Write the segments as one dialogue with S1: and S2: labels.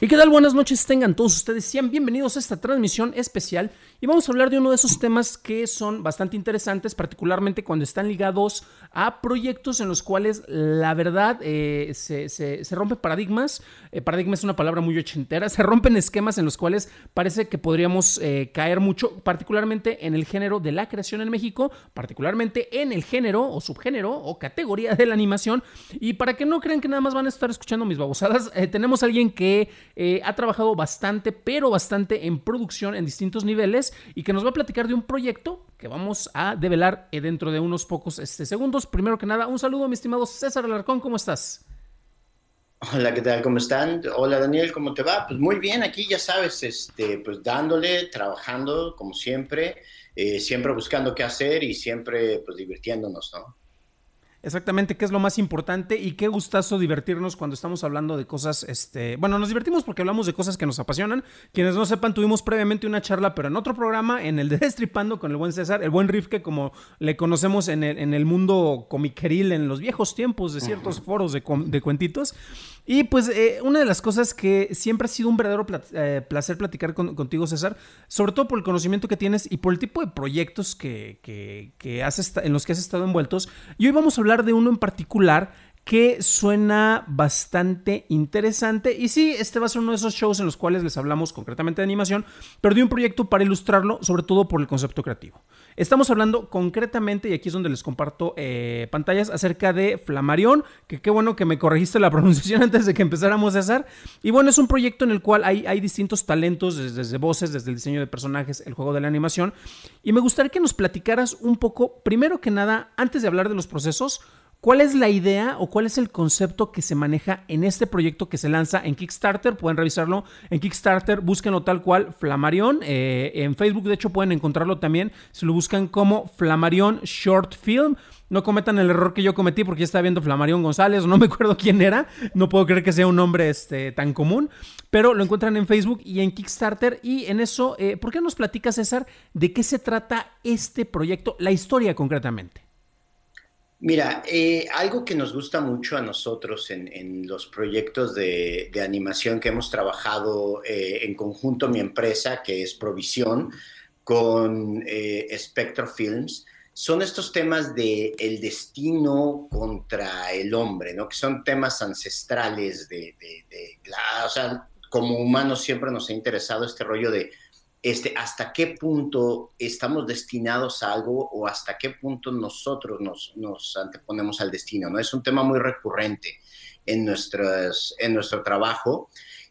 S1: ¿Y qué tal? Buenas noches, tengan todos ustedes. Sean bienvenidos a esta transmisión especial y vamos a hablar de uno de esos temas que son bastante interesantes, particularmente cuando están ligados a proyectos en los cuales la verdad eh, se, se, rompen paradigmas. Eh, paradigma es una palabra muy ochentera. Se rompen esquemas en los cuales parece que podríamos eh, caer mucho, particularmente en el género de la creación en México, particularmente en el género o subgénero o categoría de la animación. Y para que no crean que nada más van a estar escuchando mis babosadas, tenemos a alguien que eh, ha trabajado bastante, pero bastante en producción en distintos niveles y que nos va a platicar de un proyecto que vamos a develar eh, dentro de unos pocos este, segundos. Primero que nada, un saludo, mi estimado César Alarcón, ¿cómo estás?
S2: Hola, ¿qué tal? ¿Cómo están? Hola, Daniel, ¿cómo te va? Pues muy bien, aquí ya sabes, este, pues dándole, trabajando como siempre, eh, siempre buscando qué hacer y siempre pues divirtiéndonos, ¿no?
S1: Exactamente, qué es lo más importante y qué gustazo divertirnos cuando estamos hablando de cosas, este, bueno, nos divertimos porque hablamos de cosas que nos apasionan. Quienes no sepan, tuvimos previamente una charla, pero en otro programa, en el de Destripando con el buen César, el buen Rifke, como le conocemos en el, en el mundo comiqueril en los viejos tiempos de ciertos foros de, de cuentitos. Y pues eh, una de las cosas que siempre ha sido un verdadero eh, placer platicar con, contigo, César, sobre todo por el conocimiento que tienes y por el tipo de proyectos que, que, que has en los que has estado envueltos. Y hoy vamos a hablar de uno en particular que suena bastante interesante. Y sí, este va a ser uno de esos shows en los cuales les hablamos concretamente de animación, pero de un proyecto para ilustrarlo, sobre todo por el concepto creativo. Estamos hablando concretamente, y aquí es donde les comparto eh, pantallas, acerca de Flamarión, que qué bueno que me corregiste la pronunciación antes de que empezáramos a hacer. Y bueno, es un proyecto en el cual hay, hay distintos talentos, desde, desde voces, desde el diseño de personajes, el juego de la animación. Y me gustaría que nos platicaras un poco, primero que nada, antes de hablar de los procesos, ¿Cuál es la idea o cuál es el concepto que se maneja en este proyecto que se lanza en Kickstarter? Pueden revisarlo en Kickstarter, búsquenlo tal cual, Flamarion. Eh, en Facebook, de hecho, pueden encontrarlo también si lo buscan como Flamarion Short Film. No cometan el error que yo cometí porque ya estaba viendo Flamarion González, no me acuerdo quién era. No puedo creer que sea un nombre este, tan común, pero lo encuentran en Facebook y en Kickstarter. Y en eso, eh, ¿por qué nos platica César de qué se trata este proyecto, la historia concretamente?
S2: Mira, eh, algo que nos gusta mucho a nosotros en, los proyectos de, animación que hemos trabajado eh, en conjunto, mi empresa, que es Provisión, con eh, Spectro Films, son estos temas de el destino contra el hombre, ¿no? Que son temas ancestrales de, o sea, como humanos siempre nos ha interesado este rollo de este, hasta qué punto estamos destinados a algo o hasta qué punto nosotros nos, nos anteponemos al destino. ¿no? Es un tema muy recurrente en, nuestras, en nuestro trabajo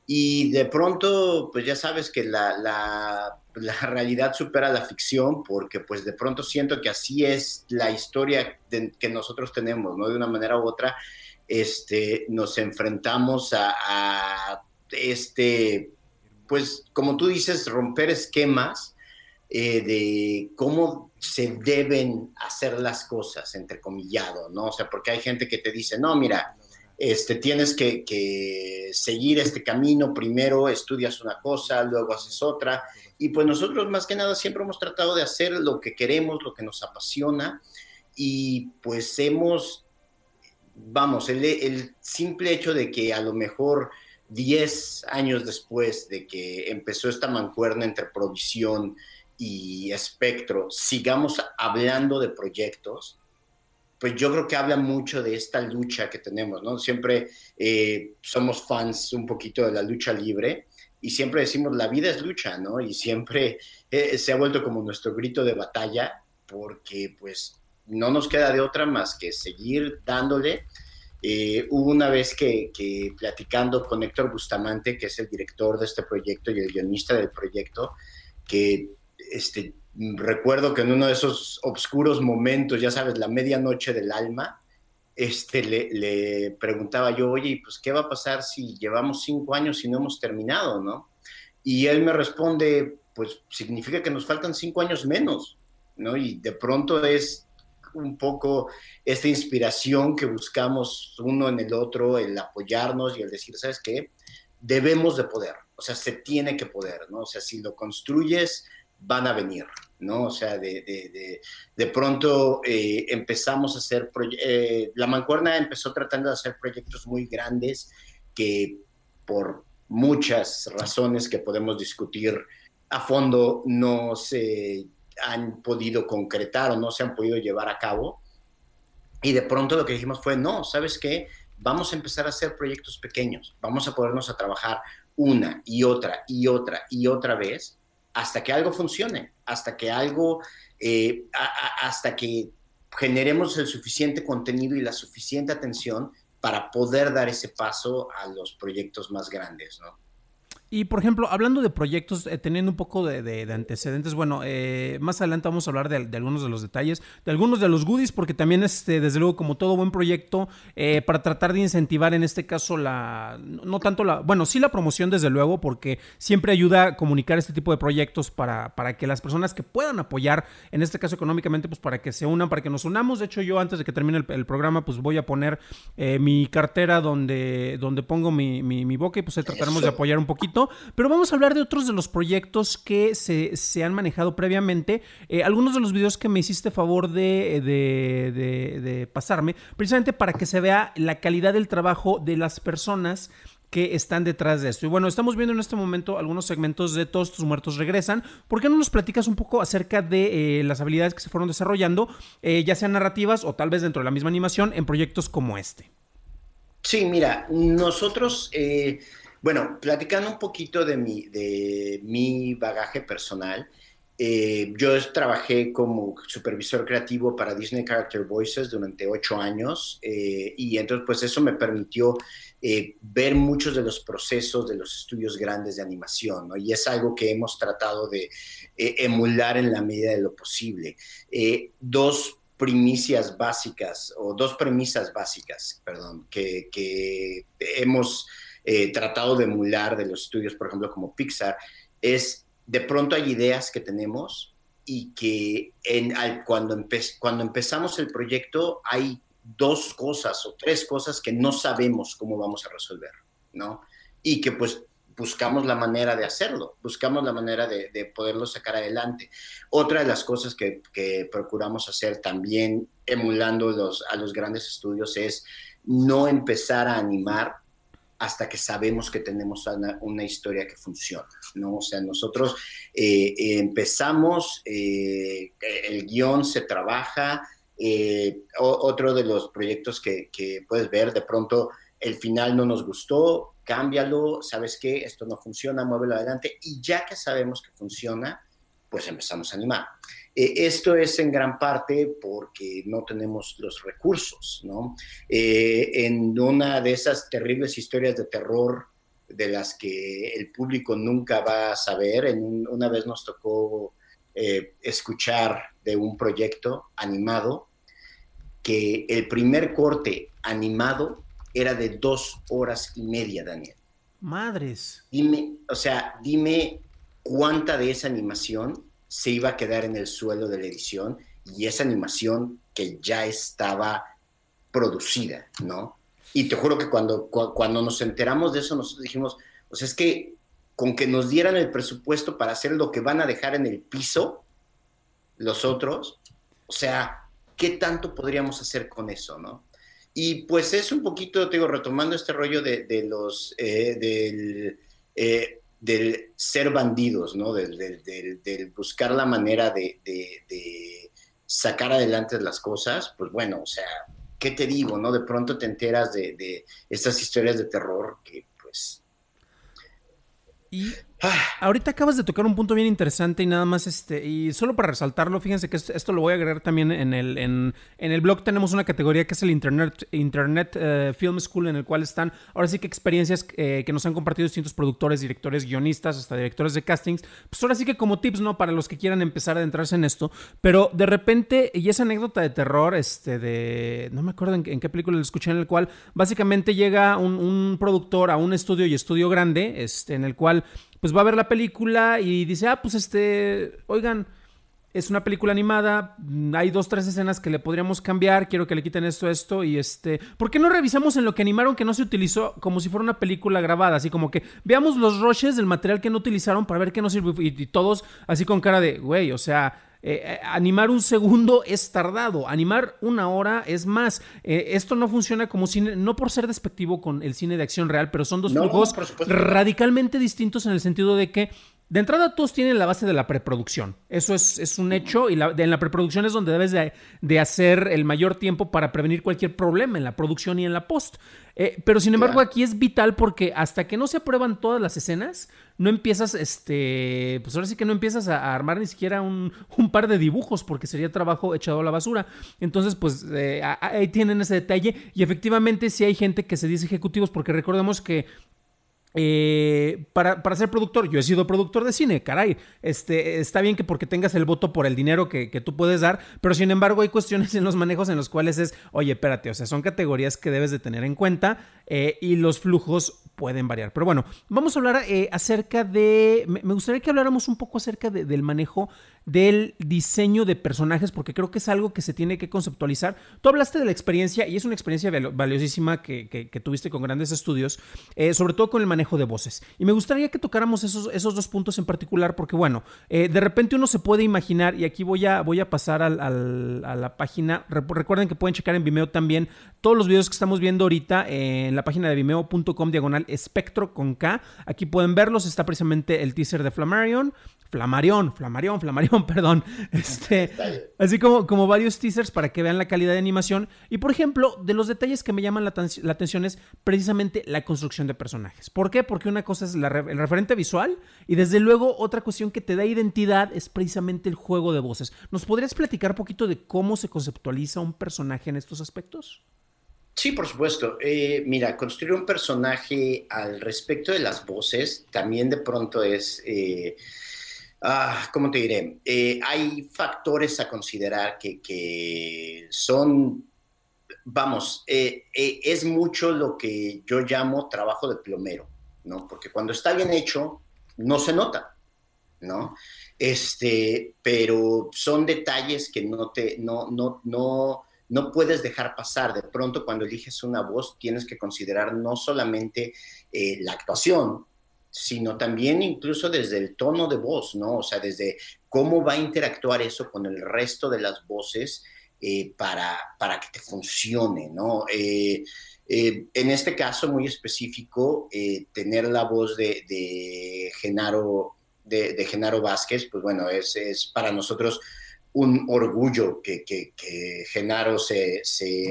S2: y de pronto, pues ya sabes que la, la, la, realidad supera la ficción porque pues de pronto siento que así es la historia de, que nosotros tenemos, ¿no? De una manera u otra, este, nos enfrentamos a, a este pues, como tú dices, romper esquemas eh, de cómo se deben hacer las cosas, entrecomillado, ¿no? O sea, porque hay gente que te dice, no, mira, este, tienes que, seguir este camino, primero estudias una cosa, luego haces otra, y pues nosotros más que nada siempre hemos tratado de hacer lo que queremos, lo que nos apasiona, y pues hemos, vamos, el simple hecho de que a lo mejor 10 años después de que empezó esta mancuerna entre provisión y espectro, sigamos hablando de proyectos, pues yo creo que habla mucho de esta lucha que tenemos, ¿no? Siempre eh, somos fans un poquito de la lucha libre y siempre decimos, la vida es lucha, ¿no? Y siempre eh, se ha vuelto como nuestro grito de batalla porque pues no nos queda de otra más que seguir dándole eh, hubo una vez que, que, platicando con Héctor Bustamante, que es el director de este proyecto y el guionista del proyecto, que este, recuerdo que en uno de esos oscuros momentos, ya sabes, la medianoche del alma, este, le, preguntaba yo, oye, pues, ¿qué va a pasar si llevamos cinco años y no hemos terminado, no? Y él me responde, pues, significa que nos faltan cinco años menos, ¿no? Y de pronto es un poco esta inspiración que buscamos uno en el otro, el apoyarnos y el decir, ¿sabes qué? Debemos de poder, o sea, se tiene que poder, ¿no? O sea, si lo construyes, van a venir, ¿no? O sea, de, de, pronto eh, empezamos a hacer, eh, la mancuerna empezó tratando de hacer proyectos muy grandes que por muchas razones que podemos discutir a fondo no se han podido concretar o no se han podido llevar a cabo. Y de pronto lo que dijimos fue, no, ¿sabes qué? Vamos a empezar a hacer proyectos pequeños, vamos a ponernos a trabajar una y otra y otra y otra vez hasta que algo funcione, hasta que algo, eh, hasta que generemos el suficiente contenido y la suficiente atención para poder dar ese paso a los proyectos más grandes, ¿no?
S1: Y por ejemplo, hablando de proyectos, eh, teniendo un poco de, antecedentes, bueno, eh, más adelante vamos a hablar de, algunos de los detalles, de algunos de los goodies, porque también este, desde luego, como todo buen proyecto, eh, para tratar de incentivar en este caso la, no tanto la, bueno, sí la promoción desde luego, porque siempre ayuda a comunicar este tipo de proyectos para, para que las personas que puedan apoyar, en este caso económicamente, pues para que se unan, para que nos unamos. De hecho, yo antes de que termine el, programa, pues voy a poner mi cartera donde, donde pongo mi, mi boca y pues ahí trataremos de apoyar un poquito. Pero vamos a hablar de otros de los proyectos que se, han manejado previamente. Eh, algunos de los videos que me hiciste favor de, de, pasarme, precisamente para que se vea la calidad del trabajo de las personas que están detrás de esto. Y bueno, estamos viendo en este momento algunos segmentos de Todos tus muertos regresan. ¿Por qué no nos platicas un poco acerca de eh, las habilidades que se fueron desarrollando, eh, ya sean narrativas o tal vez dentro de la misma animación, en proyectos como este?
S2: Sí, mira, nosotros bueno, platicando un poquito de mi, de mi bagaje personal, eh, yo trabajé como supervisor creativo para Disney Character Voices durante ocho años eh, y entonces pues eso me permitió eh, ver muchos de los procesos de los estudios grandes de animación ¿no? y es algo que hemos tratado de emular en la medida de lo posible. dos primicias básicas o dos premisas básicas, perdón, que hemos eh, tratado de emular de los estudios, por ejemplo, como Pixar, es de pronto hay ideas que tenemos y que cuando, empezamos el proyecto hay dos cosas o tres cosas que no sabemos cómo vamos a resolver, ¿no? Y que pues buscamos la manera de hacerlo, buscamos la manera de, poderlo sacar adelante. Otra de las cosas que, procuramos hacer también emulando a los grandes estudios es no empezar a animar hasta que sabemos que tenemos una, historia que funciona, ¿no? O sea, nosotros eh, empezamos, eh, el guion se trabaja, eh, otro de los proyectos que, que, puedes ver, de pronto el final no nos gustó, cámbialo, ¿sabes qué? Esto no funciona, muévelo adelante, y ya que sabemos que funciona, pues empezamos a animar. Eh, esto es en gran parte porque no tenemos los recursos, ¿no? Eh, en una de esas terribles historias de terror de las que el público nunca va a saber, en una vez nos tocó eh, escuchar de un proyecto animado que el primer corte animado era de dos horas y media, Daniel.
S1: Madres.
S2: Dime, o sea, dime cuánta de esa animación se iba a quedar en el suelo de la edición y esa animación que ya estaba producida, ¿no? Y te juro que cuando, cuando nos enteramos de eso, nos dijimos, pues es que con que nos dieran el presupuesto para hacer lo que van a dejar en el piso los otros, o sea, ¿qué tanto podríamos hacer con eso, no? Y pues es un poquito, te digo, retomando este rollo de, los, eh, del, eh, del ser bandidos, ¿no? Del, buscar la manera de, sacar adelante las cosas, pues bueno, o sea, ¿qué te digo, no? De pronto te enteras de, estas historias de terror que, pues...
S1: Y Ahorita acabas de tocar un punto bien interesante y nada más este, y solo para resaltarlo, fíjense que esto, lo voy a agregar también en el, en, el blog tenemos una categoría que es el Internet, Internet eh, Film School, en el cual están ahora sí que experiencias eh, que nos han compartido distintos productores, directores, guionistas, hasta directores de castings. Pues ahora sí que como tips, ¿no? Para los que quieran empezar a adentrarse en esto. Pero de repente, y esa anécdota de terror, este, de, no me acuerdo en, qué película lo escuché, en el cual básicamente llega un, un productor a un estudio y estudio grande, este, en el cual pues va a ver la película y dice, ah, pues este, oigan, es una película animada, hay dos, tres escenas que le podríamos cambiar, quiero que le quiten esto, esto y este, ¿por qué no revisamos en lo que animaron que no se utilizó como si fuera una película grabada? Así como que veamos los rushes del material que no utilizaron para ver qué no sirve y, y todos así con cara de, güey, o sea, eh, eh, animar un segundo es tardado, animar una hora es más. Eh, esto no funciona como cine, no por ser despectivo con el cine de acción real, pero son dos flujos radicalmente distintos en el sentido de que de entrada todos tienen la base de la preproducción. Eso es, es un hecho y en la preproducción es donde debes de, hacer el mayor tiempo para prevenir cualquier problema en la producción y en la post. Eh, pero sin embargo aquí es vital porque hasta que no se aprueban todas las escenas, no empiezas, este, pues ahora sí que no empiezas a, armar ni siquiera un, par de dibujos porque sería trabajo echado a la basura. Entonces pues eh, ahí tienen ese detalle y efectivamente sí hay gente que se dice ejecutivos porque recordemos que eh, para, ser productor, yo he sido productor de cine, caray. Este, está bien que porque tengas el voto por el dinero que, tú puedes dar, pero sin embargo hay cuestiones en los manejos en los cuales es, oye, espérate, o sea, son categorías que debes de tener en cuenta eh, y los flujos pueden variar. Pero bueno, vamos a hablar eh, acerca de, me, gustaría que habláramos un poco acerca del manejo del diseño de personajes, porque creo que es algo que se tiene que conceptualizar. Tú hablaste de la experiencia y es una experiencia valiosísima que, tuviste con grandes estudios, eh, sobre todo con el manejo de voces. Y me gustaría que tocáramos esos, esos dos puntos en particular, porque bueno, eh, de repente uno se puede imaginar, y aquí voy a, voy a pasar a la página, recuerden que pueden checar en Vimeo también todos los videos que estamos viendo ahorita en la página de vimeo.com diagonal espectro con K. Aquí pueden verlos, está precisamente el teaser de Flammarion, Flamarión, Flamarión, Flamarión, perdón. Este, así como, como varios teasers para que vean la calidad de animación. Y por ejemplo, de los detalles que me llaman la, atención es precisamente la construcción de personajes. ¿Por qué? Porque una cosa es el referente visual y desde luego otra cuestión que te da identidad es precisamente el juego de voces. ¿Nos podrías platicar un poquito de cómo se conceptualiza un personaje en estos aspectos?
S2: Sí, por supuesto. Eh, mira, construir un personaje al respecto de las voces también de pronto es... Eh, Ah, ¿cómo te diré? Eh, hay factores a considerar que, son, vamos, eh, eh, es mucho lo que yo llamo trabajo de plomero, ¿no? Porque cuando está bien hecho, no se nota, ¿no? Este, pero son detalles que no te, no, no, no, no puedes dejar pasar. De pronto, cuando eliges una voz, tienes que considerar no solamente la actuación, sino también incluso desde el tono de voz, ¿no? O sea, desde cómo va a interactuar eso con el resto de las voces eh, para, para que te funcione, ¿no? Eh, eh, en este caso muy específico, tener la voz de, Genaro, de, de, Genaro Vázquez, pues bueno, es, es para nosotros un orgullo que, Genaro se,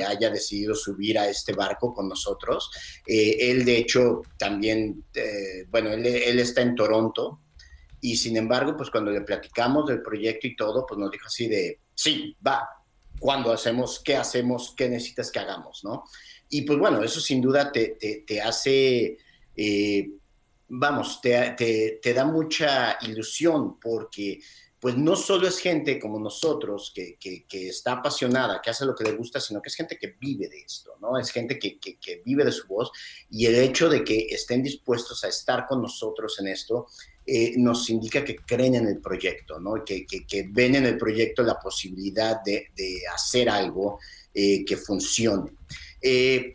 S2: haya decidido subir a este barco con nosotros. Eh, él, de hecho, también, eh, bueno, él, está en Toronto y sin embargo, pues cuando le platicamos del proyecto y todo, pues nos dijo así de, sí, va, ¿cuándo hacemos? ¿Qué hacemos? ¿Qué necesitas que hagamos? ¿no? Y pues bueno, eso sin duda te, hace... Eh, vamos, te, te da mucha ilusión porque pues no solo es gente como nosotros que, está apasionada, que hace lo que le gusta, sino que es gente que vive de esto, ¿no? Es gente que, vive de su voz y el hecho de que estén dispuestos a estar con nosotros en esto eh, nos indica que creen en el proyecto, ¿no? Que, ven en el proyecto la posibilidad de, hacer algo eh, que funcione. Eh,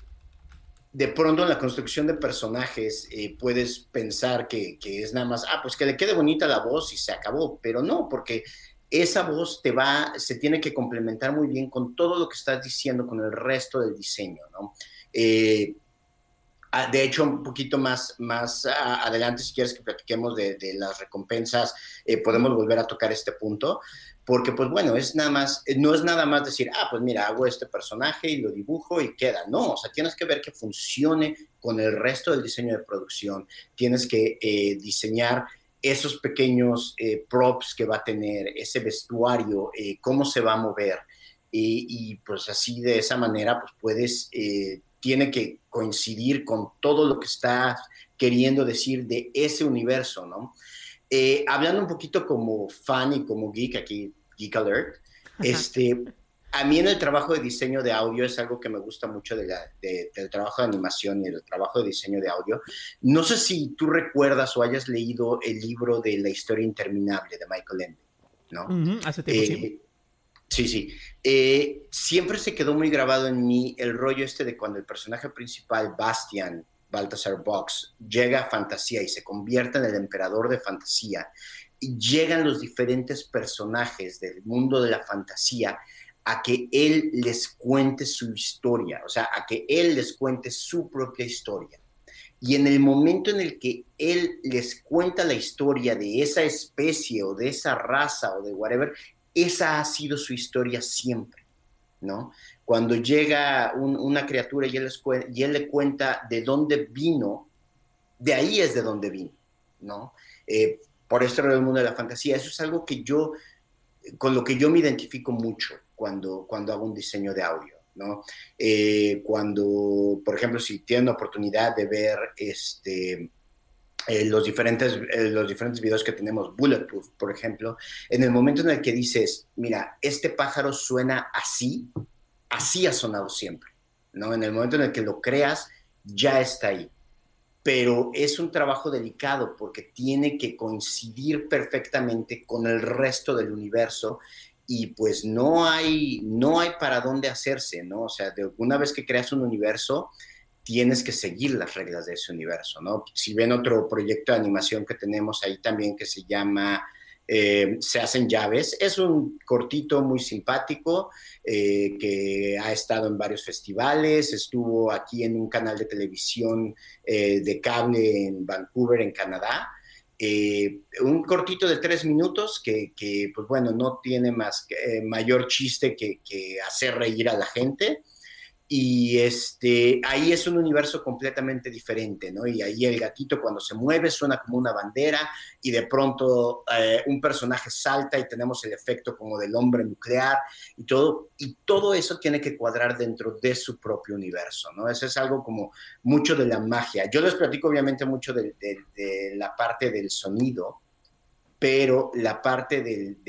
S2: de pronto en la construcción de personajes eh, puedes pensar que, es nada más, ah, pues que le quede bonita la voz y se acabó, pero no, porque esa voz te va, se tiene que complementar muy bien con todo lo que estás diciendo, con el resto del diseño, ¿no? Eh, ah, de hecho, un poquito más, más adelante, si quieres que platiquemos de, las recompensas, eh, podemos volver a tocar este punto, porque pues bueno, es nada más, eh, no es nada más decir, ah, pues mira, hago este personaje y lo dibujo y queda. No, o sea, tienes que ver que funcione con el resto del diseño de producción, tienes que eh, diseñar esos pequeños eh, props que va a tener, ese vestuario, eh, cómo se va a mover. y pues así de esa manera, pues puedes, tiene que coincidir con todo lo que estás queriendo decir de ese universo, ¿no? Hablando un poquito como fan y como geek, aquí Geek Alert, este, a mí en el trabajo de diseño de audio es algo que me gusta mucho de del trabajo de animación y del trabajo de diseño de audio. No sé si tú recuerdas o hayas leído el libro de La historia interminable de Michael Ende, ¿no?
S1: hace tiempo, sí.
S2: Eh, sí, sí. Eh, siempre se quedó muy grabado en mí el rollo este de cuando el personaje principal, Bastian, Baltasar Box, llega a fantasía y se convierte en el emperador de fantasía y llegan los diferentes personajes del mundo de la fantasía a que él les cuente su historia, o sea, a que él les cuente su propia historia. Y en el momento en el que él les cuenta la historia de esa especie o de esa raza o de whatever, esa ha sido su historia siempre, ¿no? Cuando llega una criatura y él, y él, le cuenta de dónde vino, de ahí es de dónde vino, ¿no? Eh, por esto era el mundo de la fantasía. Eso es algo que yo, con lo que yo me identifico mucho cuando, cuando hago un diseño de audio. ¿no? Eh, cuando, por ejemplo, si tienen la oportunidad de ver este, eh, los, diferentes, eh, los diferentes videos que tenemos, Bulletproof, por ejemplo, en el momento en el que dices, mira, este pájaro suena así, así ha sonado siempre, ¿no? En el momento en el que lo creas, ya está ahí. Pero es un trabajo delicado porque tiene que coincidir perfectamente con el resto del universo y pues no hay, no hay para dónde hacerse, ¿no? O sea, de una vez que creas un universo, tienes que seguir las reglas de ese universo, ¿no? Si ven otro proyecto de animación que tenemos ahí también que se llama eh, Se hacen llaves, es un cortito muy simpático eh, que ha estado en varios festivales, estuvo aquí en un canal de televisión eh, de cable en Vancouver, en Canadá. Eh, un cortito de tres minutos que, pues bueno, no tiene más mayor chiste que, que, hacer reír a la gente y este, ahí es un universo completamente diferente, ¿no? Y ahí el gatito cuando se mueve suena como una bandera y de pronto eh, un personaje salta y tenemos el efecto como del hombre nuclear y todo, y todo eso tiene que cuadrar dentro de su propio universo, ¿no? Eso es algo como mucho de la magia. Yo les platico obviamente mucho de la parte del sonido, pero la parte del,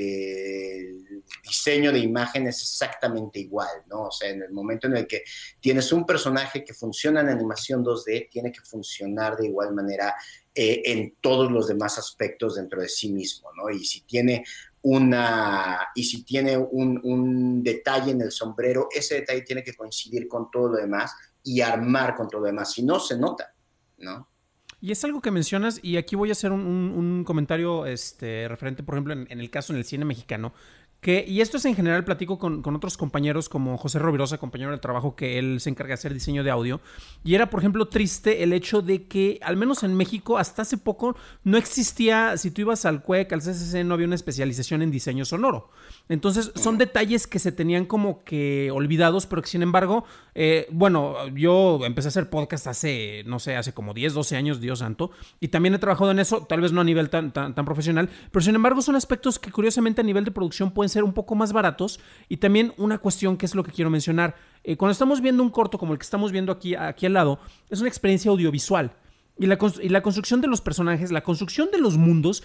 S2: diseño de imagen es exactamente igual, ¿no? O sea, en el momento en el que tienes un personaje que funciona en animación 2D, tiene que funcionar de igual manera eh, en todos los demás aspectos dentro de sí mismo, ¿no? Y si tiene una, y si tiene un, un detalle en el sombrero, ese detalle tiene que coincidir con todo lo demás y armar con todo lo demás, si no, se nota, ¿no?
S1: Y es algo que mencionas, y aquí voy a hacer un, comentario este, referente, por ejemplo, en, el caso en el cine mexicano, que, y esto es en general, platico con, otros compañeros como José Rovirosa, compañero de trabajo, que él se encarga de hacer diseño de audio. Y era, por ejemplo, triste el hecho de que, al menos en México, hasta hace poco, no existía, si tú ibas al CUEC, al CCC, no había una especialización en diseño sonoro. Entonces, son detalles que se tenían como que olvidados, pero que sin embargo, eh, bueno, yo empecé a hacer podcast hace, no sé, hace como 10, 12 años, Dios santo, y también he trabajado en eso, tal vez no a nivel tan, tan, tan profesional, pero sin embargo son aspectos que curiosamente a nivel de producción pueden ser un poco más baratos. Y también una cuestión que es lo que quiero mencionar. Eh, cuando estamos viendo un corto como el que estamos viendo aquí, aquí al lado, es una experiencia audiovisual. Y la, y la, construcción de los personajes, la construcción de los mundos,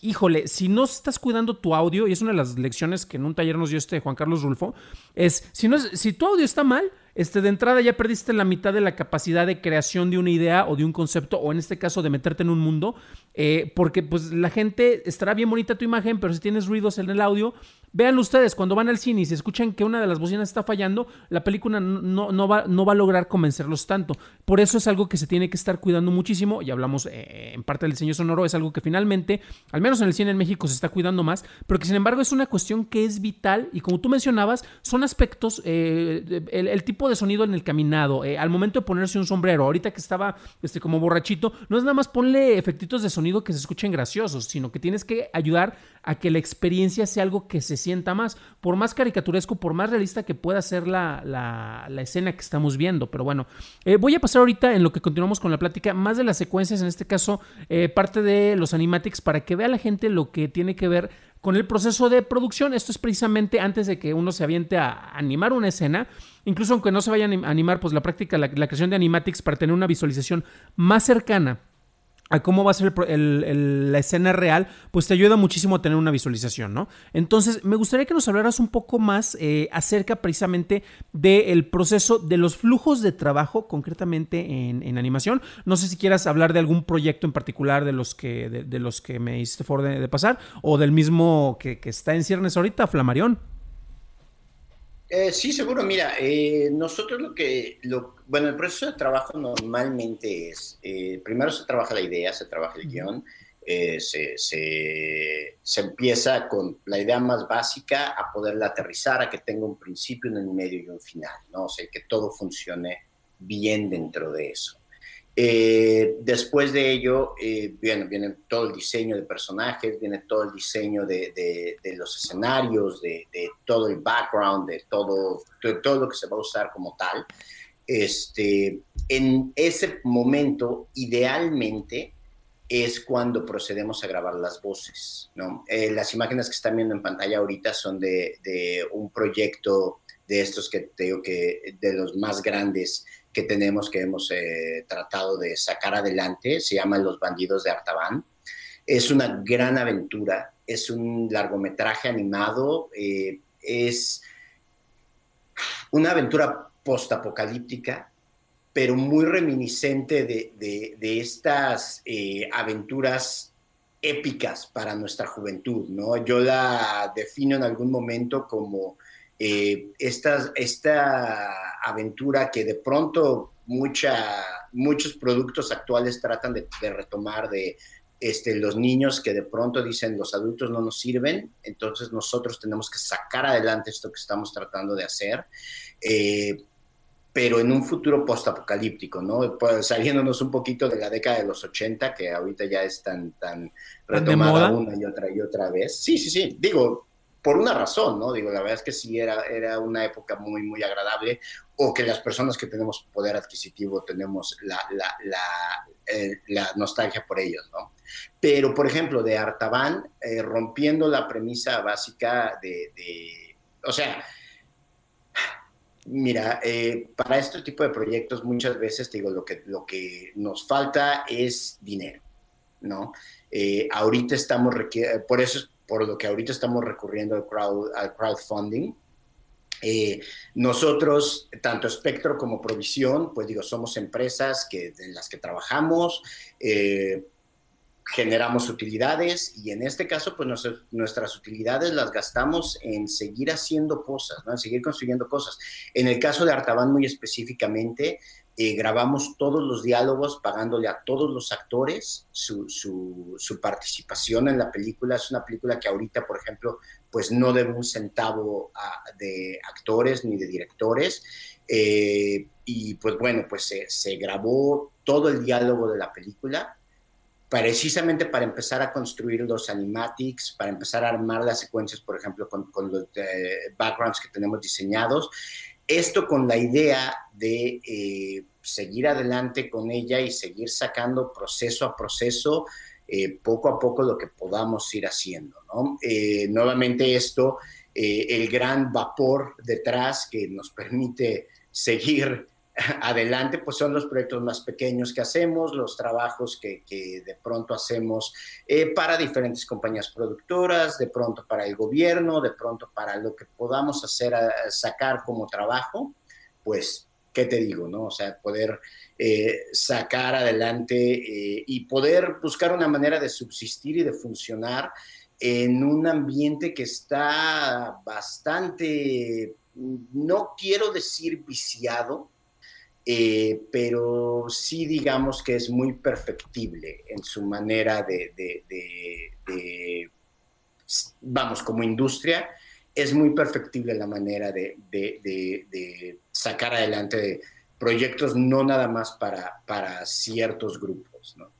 S1: híjole, si no estás cuidando tu audio, y es una de las lecciones que en un taller nos dio este Juan Carlos Rulfo, es si, no es, si tu audio está mal, este, de entrada ya perdiste la mitad de la capacidad de creación de una idea o de un concepto, o en este caso de meterte en un mundo, eh, porque pues la gente estará bien bonita tu imagen, pero si tienes ruidos en el audio, Vean ustedes, cuando van al cine y se escuchan que una de las bocinas está fallando, la película no, no, va, no va a lograr convencerlos tanto. Por eso es algo que se tiene que estar cuidando muchísimo, y hablamos eh, en parte del diseño sonoro, es algo que finalmente, al menos en el cine en México, se está cuidando más, pero que sin embargo es una cuestión que es vital, y como tú mencionabas, son aspectos, eh, el, tipo de sonido en el caminado, eh, al momento de ponerse un sombrero, ahorita que estaba este, como borrachito, no es nada más ponle efectitos de sonido que se escuchen graciosos, sino que tienes que ayudar a que la experiencia sea algo que se sienta más, por más caricaturesco, por más realista que pueda ser la, la, escena que estamos viendo. Pero bueno, eh, voy a pasar ahorita en lo que continuamos con la plática, más de las secuencias, en este caso, eh, parte de los animatics, para que vea la gente lo que tiene que ver con el proceso de producción. Esto es precisamente antes de que uno se aviente a animar una escena. Incluso aunque no se vaya a animar, pues la práctica, la, la creación de animatics para tener una visualización más cercana a cómo va a ser la escena real, pues te ayuda muchísimo a tener una visualización, ¿no? Entonces, me gustaría que nos hablaras un poco más eh, acerca precisamente del proceso de los flujos de trabajo, concretamente en, animación. No sé si quieras hablar de algún proyecto en particular de los que, de, los que me hiciste favor de, pasar, o del mismo que, que está en ciernes ahorita, Flamarión.
S2: Eh, sí, seguro. Mira, eh, nosotros lo que, lo, bueno, el proceso de trabajo normalmente es, eh, primero se trabaja la idea, se trabaja el guion, se, se, se, empieza con la idea más básica a poderla aterrizar, a que tenga un principio, un medio y un final, ¿no? O sea, que todo funcione bien dentro de eso. Eh, después de ello, eh, viene, todo el diseño de personajes, viene todo el diseño de, los escenarios, de, todo el background, de todo, todo lo que se va a usar como tal. Este, en ese momento, idealmente, es cuando procedemos a grabar las voces. ¿no? Eh, las imágenes que están viendo en pantalla ahorita son de, de un proyecto de estos que te digo que de los más grandes que tenemos, que hemos eh, tratado de sacar adelante, se llama Los Bandidos de Artaban. Es una gran aventura, es un largometraje animado, eh, es una aventura postapocalíptica, pero muy reminiscente de, de, estas eh, aventuras épicas para nuestra juventud, ¿no? Yo la defino en algún momento como eh, esta, esta aventura que de pronto mucha, muchos productos actuales tratan de, retomar de este, los niños que de pronto dicen los adultos no nos sirven, entonces nosotros tenemos que sacar adelante esto que estamos tratando de hacer. Eh, pero en un futuro postapocalíptico, ¿no? Pues saliéndonos un poquito de la década de los 80, que ahorita ya es tan, tan retomada una y otra y otra vez. Sí, sí, sí. Digo, por una razón, ¿no? Digo, la verdad es que sí era, era una época muy, muy agradable, o que las personas que tenemos poder adquisitivo tenemos la, la, la, eh, nostalgia por ellos, ¿no? Pero, por ejemplo, de Artaban, eh, rompiendo la premisa básica de, o sea, mira, eh, para este tipo de proyectos muchas veces, digo, lo que, lo que nos falta es dinero, ¿no? ahorita estamos, por eso por lo que ahorita estamos recurriendo al, crowd, al crowdfunding. Eh, nosotros, tanto Espectro como Provisión, pues digo, somos empresas que, en las que trabajamos, eh, generamos utilidades y en este caso, pues nuestras utilidades las gastamos en seguir haciendo cosas, en seguir construyendo cosas. En el caso de Artaban muy específicamente, eh, grabamos todos los diálogos pagándole a todos los actores su, participación en la película. Es una película que ahorita, por ejemplo, pues no debe un centavo de actores ni de directores. Eh, y pues bueno, pues se, se, grabó todo el diálogo de la película precisamente para empezar a construir los animatics, para empezar a armar las secuencias, por ejemplo, con, los eh, backgrounds que tenemos diseñados. Esto con la idea de seguir adelante con ella y seguir sacando proceso a proceso, eh, poco a poco lo que podamos ir haciendo. ¿no? Eh, nuevamente esto, el gran vapor detrás que nos permite seguir adelante, pues son los proyectos más pequeños que hacemos, los trabajos que, de pronto hacemos eh, para diferentes compañías productoras, de pronto para el gobierno, de pronto para lo que podamos hacer, sacar como trabajo, pues, ¿qué te digo? no? O sea, poder eh, sacar adelante eh, y poder buscar una manera de subsistir y de funcionar en un ambiente que está bastante, no quiero decir viciado, eh, pero sí digamos que es muy perfectible en su manera de, vamos, como industria, es muy perfectible la manera de, sacar adelante proyectos no nada más para, para ciertos grupos, ¿no?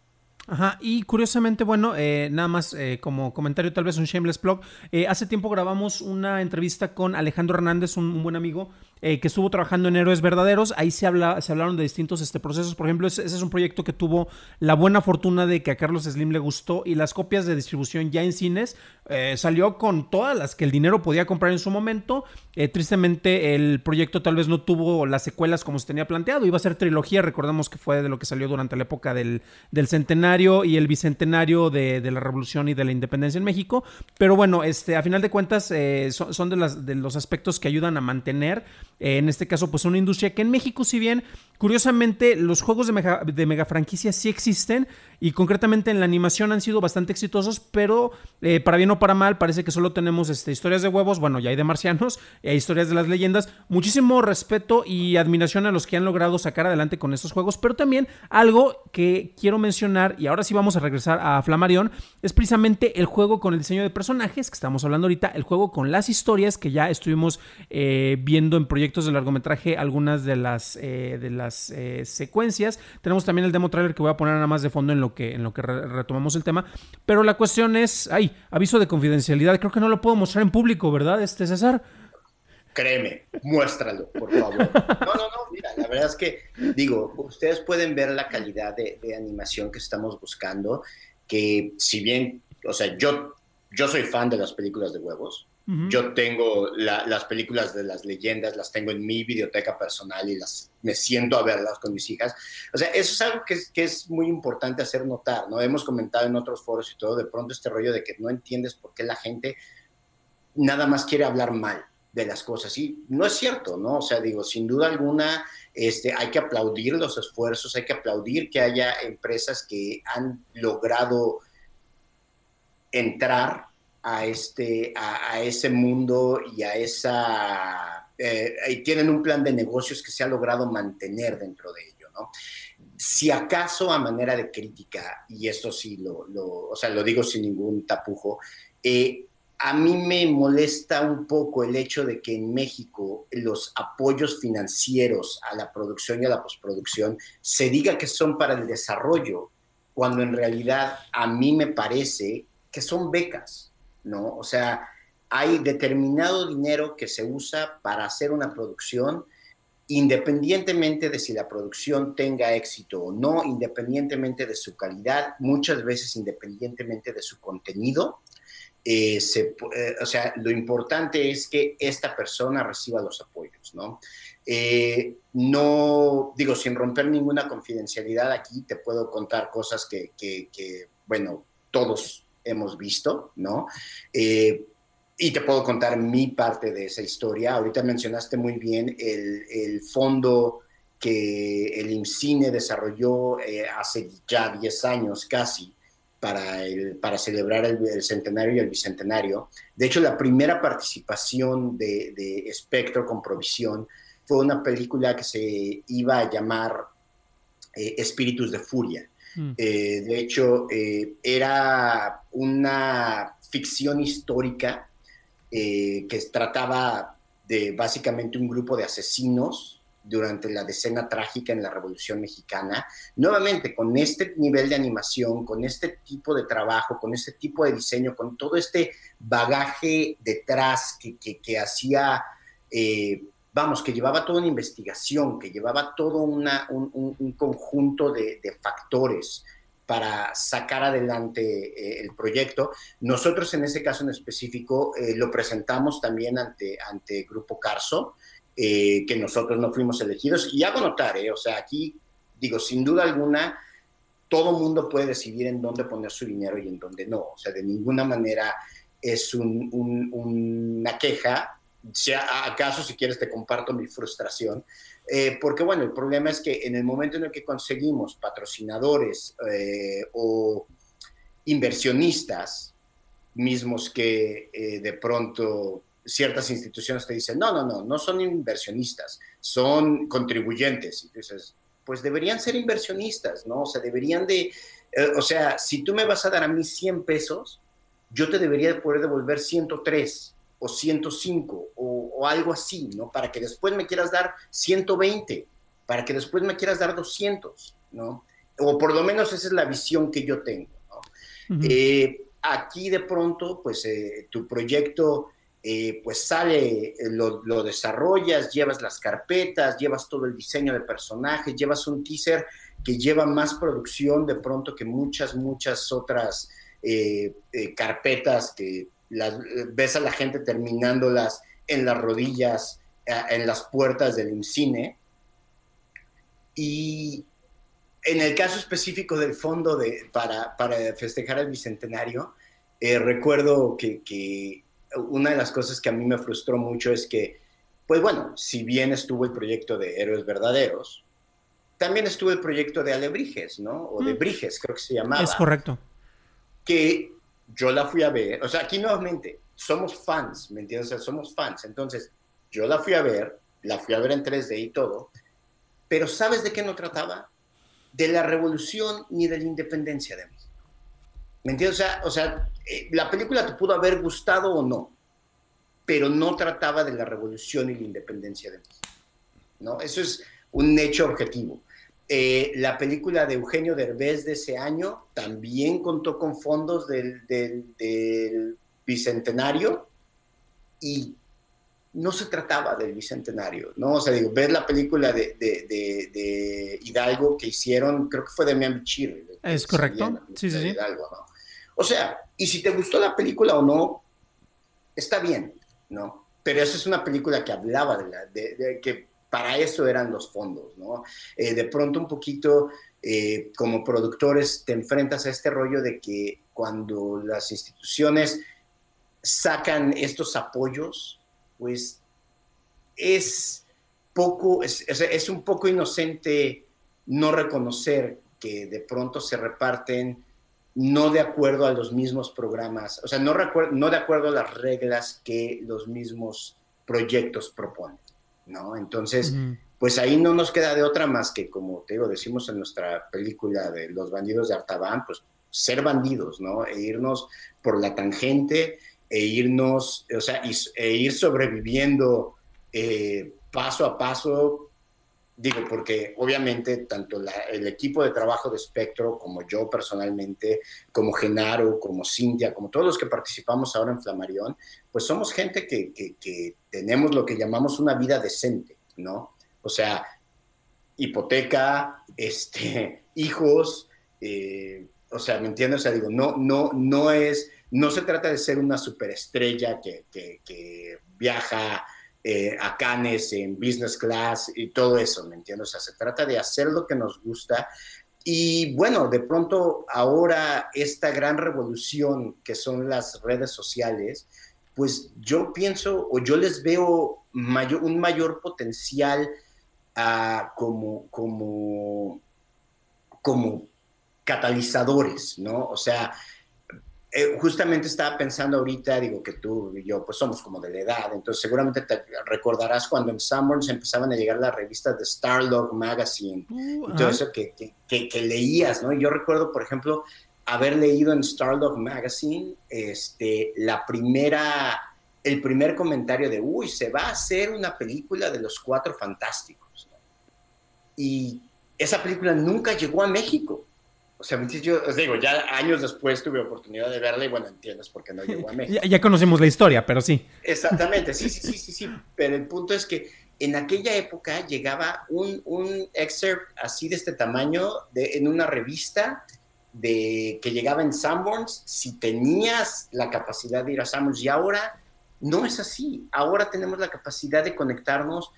S1: Ajá, y curiosamente, bueno, eh, nada más eh, como comentario, tal vez un shameless blog. Eh, hace tiempo grabamos una entrevista con Alejandro Hernández, un buen amigo, eh, que estuvo trabajando en Héroes Verdaderos. Ahí se, habla, se hablaron de distintos este, procesos. Por ejemplo, ese, es un proyecto que tuvo la buena fortuna de que a Carlos Slim le gustó y las copias de distribución ya en cines eh, salió con todas las que el dinero podía comprar en su momento. Eh, tristemente, el proyecto tal vez no tuvo las secuelas como se tenía planteado. Iba a ser trilogía, recordemos que fue de lo que salió durante la época del, del centenario y el bicentenario de, de, la Revolución y de la Independencia en México. Pero bueno, este, a final de cuentas, son, son de, las, de los aspectos que ayudan a mantener eh, en este caso, pues una industria que en México, si bien curiosamente los juegos de mega, de franquicia sí existen y concretamente en la animación han sido bastante exitosos, pero eh, para bien o para mal parece que solo tenemos este, historias de huevos, bueno, ya hay de marcianos, hay historias de las leyendas, muchísimo respeto y admiración a los que han logrado sacar adelante con estos juegos, pero también algo que quiero mencionar, y ahora sí vamos a regresar a Flamarion, es precisamente el juego con el diseño de personajes, que estamos hablando ahorita, el juego con las historias que ya estuvimos eh, viendo en proyectos de largometraje, algunas de las, eh, de las eh, secuencias, tenemos también el demo trailer que voy a poner nada más de fondo en lo que, en lo que re retomamos el tema. Pero la cuestión es, ay, aviso de confidencialidad, creo que no lo puedo mostrar en público, ¿verdad, este César?
S2: Créeme, muéstralo, por favor. No, no, no, mira, la verdad es que, digo, ustedes pueden ver la calidad de, de animación que estamos buscando, que si bien, o sea, yo, yo soy fan de las películas de huevos, Yo tengo la, las películas de las leyendas, las tengo en mi biblioteca personal y las me siento a verlas con mis hijas. O sea, eso es algo que es, que es muy importante hacer notar, ¿no? Hemos comentado en otros foros y todo, de pronto este rollo de que no entiendes por qué la gente nada más quiere hablar mal de las cosas. Y no es cierto, ¿no? O sea, digo, sin duda alguna, este, hay que aplaudir los esfuerzos, hay que aplaudir que haya empresas que han logrado entrar a, este, a, ese mundo y a esa... Eh, y tienen un plan de negocios que se ha logrado mantener dentro de ello, ¿no? Si acaso a manera de crítica, y esto sí lo, lo o sea, lo digo sin ningún tapujo, eh, a mí me molesta un poco el hecho de que en México los apoyos financieros a la producción y a la postproducción se diga que son para el desarrollo, cuando en realidad a mí me parece que son becas, ¿no? O sea, hay determinado dinero que se usa para hacer una producción, independientemente de si la producción tenga éxito o no, independientemente de su calidad, muchas veces independientemente de su contenido, eh, eh, o sea, lo importante es que esta persona reciba los apoyos, ¿no? Eh, no, digo, sin romper ninguna confidencialidad aquí, te puedo contar cosas que, que bueno, todos hemos visto, ¿no? Eh, y te puedo contar mi parte de esa historia. Ahorita mencionaste muy bien el, el fondo que el IMCINE desarrolló eh, hace ya 10 años casi para, el, para celebrar el, el, centenario y el bicentenario. De hecho, la primera participación de, de Espectro con Provisión fue una película que se iba a llamar eh, Espíritus de Furia. Mm. Eh, de hecho, era una ficción histórica eh, que trataba de básicamente un grupo de asesinos durante la decena trágica en la Revolución Mexicana. Nuevamente, con este nivel de animación, con este tipo de trabajo, con este tipo de diseño, con todo este bagaje detrás que, que, hacía eh, vamos, que llevaba toda una investigación, que llevaba todo un, un, un, conjunto de, factores para sacar adelante eh, el proyecto. Nosotros en ese caso en específico eh, lo presentamos también ante, ante Grupo Carso, eh, que nosotros no fuimos elegidos. Y hago notar, eh, o sea, aquí digo, sin duda alguna, todo mundo puede decidir en dónde poner su dinero y en dónde no. O sea, de ninguna manera es un, una queja si acaso si quieres te comparto mi frustración, eh, porque bueno, el problema es que en el momento en el que conseguimos patrocinadores eh, o inversionistas mismos que eh, de pronto ciertas instituciones te dicen, no, no, no, no son inversionistas, son contribuyentes. Y dices, pues deberían ser inversionistas, ¿no? O sea, deberían de, o sea, si tú me vas a dar a mí 100 pesos, yo te debería poder devolver 103 o 105 o, o, algo así, ¿no? Para que después me quieras dar 120, para que después me quieras dar 200, ¿no? o por lo menos esa es la visión que yo tengo. Eh, aquí de pronto, pues eh, tu proyecto, eh, pues sale, lo, lo, desarrollas, llevas las carpetas, llevas todo el diseño de personajes, llevas un teaser que lleva más producción de pronto que muchas, muchas otras carpetas que las, ves a la gente terminándolas en las rodillas, en las puertas del cine. Y en el caso específico del fondo de, para, para festejar el bicentenario, eh, recuerdo que, que, una de las cosas que a mí me frustró mucho es que, pues bueno, si bien estuvo el proyecto de Héroes Verdaderos, también estuvo el proyecto de Alebrijes, ¿no? O de mm. Briges, creo que se llamaba.
S1: Es correcto.
S2: Que yo la fui a ver, o sea, aquí nuevamente, somos fans, ¿me entiendes? O sea, somos fans. Entonces, yo la fui a ver, la fui a ver en 3D y todo, pero ¿sabes de qué no trataba? de la revolución ni de la independencia de México. ¿Me entiendes? O sea, o sea eh, la película te pudo haber gustado o no, pero no trataba de la revolución y la independencia de México. ¿no? Eso es un hecho objetivo. Eh, la película de Eugenio Derbez de ese año también contó con fondos del, del, del Bicentenario y no se trataba del bicentenario, ¿no? O sea, digo, ves la película de, de, Hidalgo que hicieron, creo que fue de Miami Chile.
S1: Es correcto, sí, sí, sí.
S2: O sea, y si te gustó la película o no, está bien, ¿no? Pero esa es una película que hablaba de, la, de, que para eso eran los fondos, ¿no? Eh, de pronto un poquito, eh, como productores, te enfrentas a este rollo de que cuando las instituciones sacan estos apoyos, pues es poco, es, un poco inocente no reconocer que de pronto se reparten no de acuerdo a los mismos programas, o sea, no, no de acuerdo a las reglas que los mismos proyectos proponen, ¿no? Entonces, pues ahí no nos queda de otra más que, como te digo, decimos en nuestra película de Los bandidos de Artaban, pues ser bandidos, ¿no? E irnos por la tangente e irnos, o sea, e ir sobreviviendo eh, paso a paso, digo, porque obviamente tanto el equipo de trabajo de Spectro, como yo personalmente, como Genaro, como Cintia, como todos los que participamos ahora en Flamarión, pues somos gente que, que, tenemos lo que llamamos una vida decente, ¿no? O sea, hipoteca, este, hijos, eh, o sea, ¿me entiendes? O sea, digo, no, no, no es no se trata de ser una superestrella que, que, viaja eh, a Cannes en business class y todo eso, ¿me entiendes? O sea, se trata de hacer lo que nos gusta. Y bueno, de pronto ahora esta gran revolución que son las redes sociales, pues yo pienso o yo les veo mayor, un mayor potencial como, como, como catalizadores, ¿no? O sea, eh, justamente estaba pensando ahorita, digo que tú y yo pues somos como de la edad, entonces seguramente te recordarás cuando en Summers empezaban a llegar las revistas de Starlog Magazine uh, y todo eso que, que, que, leías, ¿no? Yo recuerdo, por ejemplo, haber leído en Starlog Magazine este, la primera, el primer comentario de, uy, se va a hacer una película de los Cuatro Fantásticos. Y esa película nunca llegó a México. O sea, yo os digo, ya años después tuve oportunidad de verla y bueno, entiendes por qué no llegó a México.
S1: ya, conocemos la historia, pero sí.
S2: Exactamente, sí, sí, sí, sí, sí. Pero el punto es que en aquella época llegaba un, un excerpt así de este tamaño de, en una revista de que llegaba en Sanborns si tenías la capacidad de ir a Sanborns y ahora no es así. Ahora tenemos la capacidad de conectarnos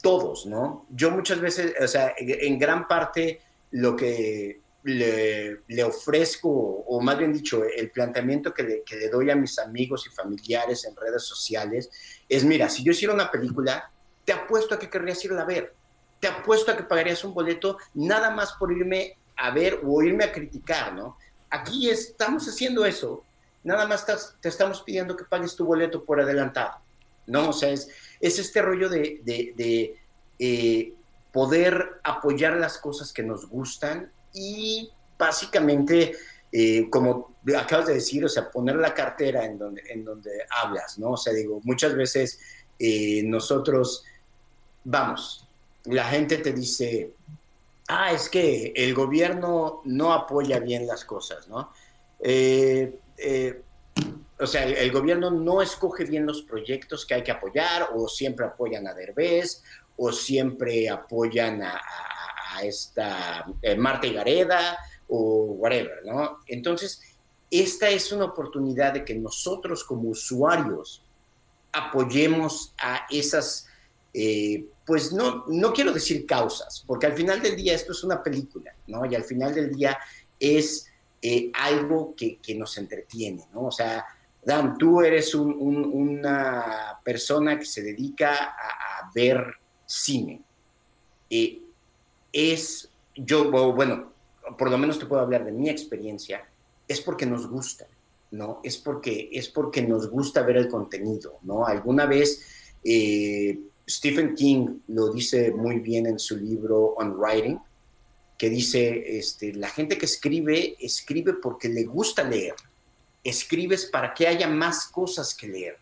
S2: todos, ¿no? Yo muchas veces, o sea, en gran parte lo que le, ofrezco, o más bien dicho, el planteamiento que le, que le, doy a mis amigos y familiares en redes sociales es, mira, si yo hiciera una película, te apuesto a que querrías irla a ver, te apuesto a que pagarías un boleto nada más por irme a ver o irme a criticar, ¿no? Aquí estamos haciendo eso, nada más te estamos pidiendo que pagues tu boleto por adelantado, ¿no? O sea, es, es este rollo de, de, eh, poder apoyar las cosas que nos gustan y básicamente, eh, como acabas de decir, o sea, poner la cartera en donde, en donde hablas, ¿no? O sea, digo, muchas veces eh, nosotros, vamos, la gente te dice, ah, es que el gobierno no apoya bien las cosas, ¿no? Eh, o sea, el, gobierno no escoge bien los proyectos que hay que apoyar, o siempre apoyan a Derbez, o siempre apoyan a, esta eh, Marta Gareda, o whatever, ¿no? Entonces, esta es una oportunidad de que nosotros como usuarios apoyemos a esas, eh, pues no, no quiero decir causas, porque al final del día esto es una película, ¿no? Y al final del día es eh, algo que, nos entretiene, ¿no? O sea, Dan, tú eres una persona que se dedica a, ver cine. Eh, es, yo, bueno, por lo menos te puedo hablar de mi experiencia, es porque nos gusta, ¿no? Es porque, es porque nos gusta ver el contenido, ¿no? Alguna vez eh, Stephen King lo dice muy bien en su libro On Writing, que dice, este, la gente que escribe, escribe porque le gusta leer, escribes para que haya más cosas que leer.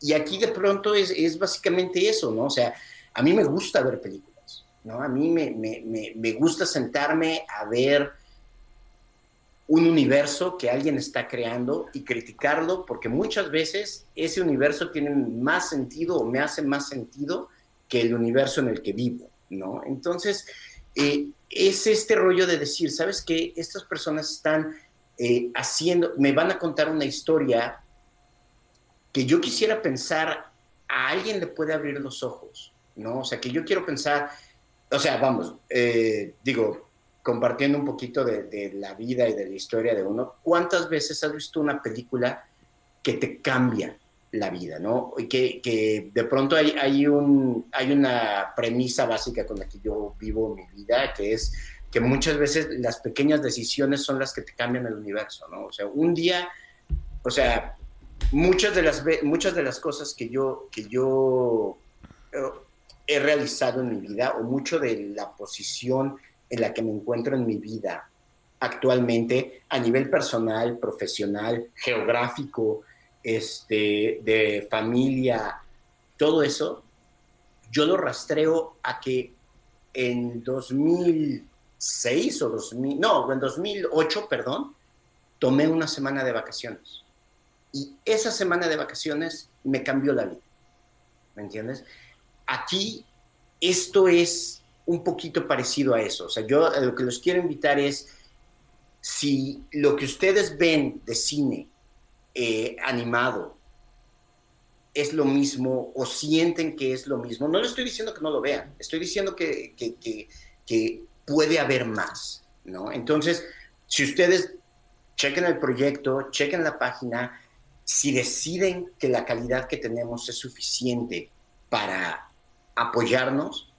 S2: Y aquí de pronto es, es básicamente eso, ¿no? O sea, a mí me gusta ver películas, ¿no? A mí me, me, me gusta sentarme a ver un universo que alguien está creando y criticarlo, porque muchas veces ese universo tiene más sentido o me hace más sentido que el universo en el que vivo, ¿no? Entonces, eh, es este rollo de decir, ¿sabes qué? Estas personas están eh, haciendo, me van a contar una historia que yo quisiera pensar, a alguien le puede abrir los ojos, ¿no? O sea, que yo quiero pensar, o sea, vamos, eh, digo, compartiendo un poquito de, la vida y de la historia de uno, ¿cuántas veces has visto una película que te cambia la vida, ¿no? Y que, de pronto hay, hay, un, hay una premisa básica con la que yo vivo mi vida, que es que muchas veces las pequeñas decisiones son las que te cambian el universo, ¿no? O sea, un día, o sea, muchas de las, muchas de las cosas que yo, que yo eh, he realizado en mi vida, o mucho de la posición en la que me encuentro en mi vida actualmente a nivel personal, profesional, geográfico, este, de familia, todo eso, yo lo rastreo a que en 2006 o 2000, no, en 2008, perdón, tomé una semana de vacaciones. Y esa semana de vacaciones me cambió la vida. ¿Me entiendes? Aquí esto es un poquito parecido a eso. O sea, yo lo que los quiero invitar es, si lo que ustedes ven de cine eh, animado es lo mismo o sienten que es lo mismo, no le estoy diciendo que no lo vean, estoy diciendo que, que, puede haber más, ¿no? Entonces, si ustedes chequen el proyecto, chequen la página, si deciden que la calidad que tenemos es suficiente para apoyarnos,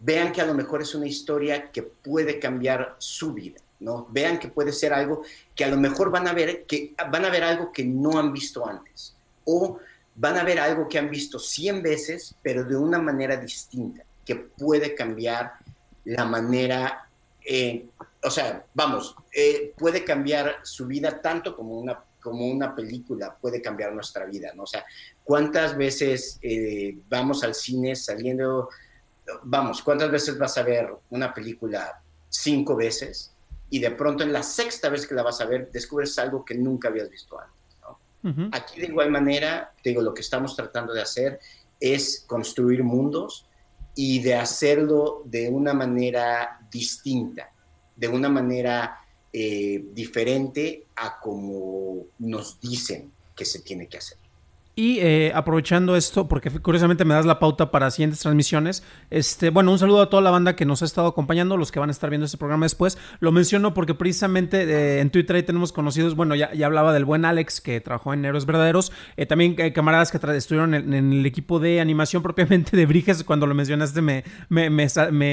S2: vean que a lo mejor es una historia que puede cambiar su vida, ¿no? Vean que puede ser algo que a lo mejor van a ver, que van a ver algo que no han visto antes, o van a ver algo que han visto 100 veces, pero de una manera distinta, que puede cambiar la manera, eh, o sea, vamos, eh, puede cambiar su vida tanto como una como una película puede cambiar nuestra vida, ¿no? O sea, ¿cuántas veces eh, vamos al cine saliendo vamos, ¿cuántas veces vas a ver una película cinco veces y de pronto en la sexta vez que la vas a ver descubres algo que nunca habías visto antes? Aquí de igual manera, digo, lo que estamos tratando de hacer es construir mundos y de hacerlo de una manera distinta, de una manera eh, diferente a como nos dicen que se tiene que hacer.
S1: Y eh, aprovechando esto, porque curiosamente me das la pauta para siguientes transmisiones, este, bueno, un saludo a toda la banda que nos ha estado acompañando, los que van a estar viendo este programa después. Lo menciono porque precisamente eh, en Twitter ahí tenemos conocidos, bueno, ya, ya, hablaba del buen Alex que trabajó en Héroes Verdaderos, eh, también camaradas que estuvieron en, el equipo de animación propiamente de Briges, cuando lo mencionaste me, me,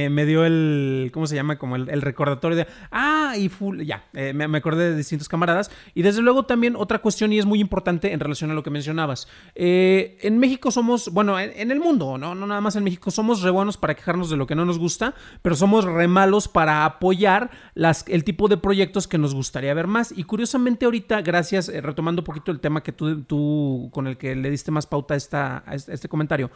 S1: me, dio el, ¿cómo se llama? Como el, recordatorio de, ah, y full, ya, me, me acordé de distintos camaradas. Y desde luego también otra cuestión y es muy importante en relación a lo que mencionabas. Eh, en México somos, bueno, en, el mundo, ¿no? no nada más en México, somos re buenos para quejarnos de lo que no nos gusta, pero somos re malos para apoyar las, el tipo de proyectos que nos gustaría ver más. Y curiosamente ahorita, gracias, eh, retomando un poquito el tema que tú, tú, con el que le diste más pauta esta, a este comentario,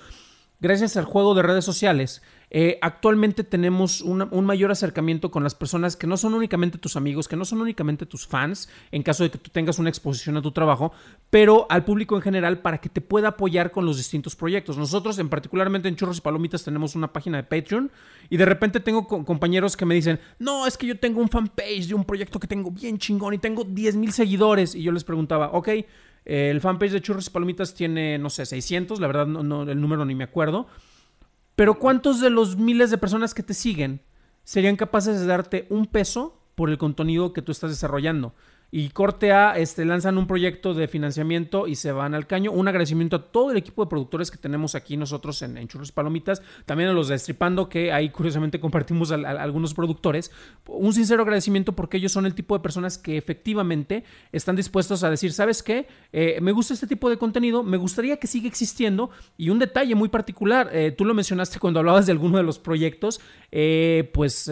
S1: gracias al juego de redes sociales, eh, actualmente tenemos un mayor acercamiento con las personas que no son únicamente tus amigos, que no son únicamente tus fans, en caso de que tú tengas una exposición a tu trabajo, pero al público en general para que te pueda apoyar con los distintos proyectos. Nosotros, en particularmente en Churros y Palomitas, tenemos una página de Patreon y de repente tengo compañeros que me dicen, no, es que yo tengo un fanpage de un proyecto que tengo bien chingón y tengo 10 mil seguidores. Y yo les preguntaba, ok. El fanpage de Churros y Palomitas tiene, no sé, 600, la verdad no, el número ni me acuerdo. Pero ¿cuántos de los miles de personas que te siguen serían capaces de darte un peso por el contenido que tú estás desarrollando? Y corte A, este, lanzan un proyecto de financiamiento y se van al caño. Un agradecimiento a todo el equipo de productores que tenemos aquí nosotros en, Churros y Palomitas. También a los de Stripando, que ahí curiosamente compartimos a, algunos productores. Un sincero agradecimiento porque ellos son el tipo de personas que efectivamente están dispuestos a decir, ¿sabes qué? Eh, me gusta este tipo de contenido, me gustaría que siga existiendo. Y un detalle muy particular, eh, tú lo mencionaste cuando hablabas de alguno de los proyectos, eh, pues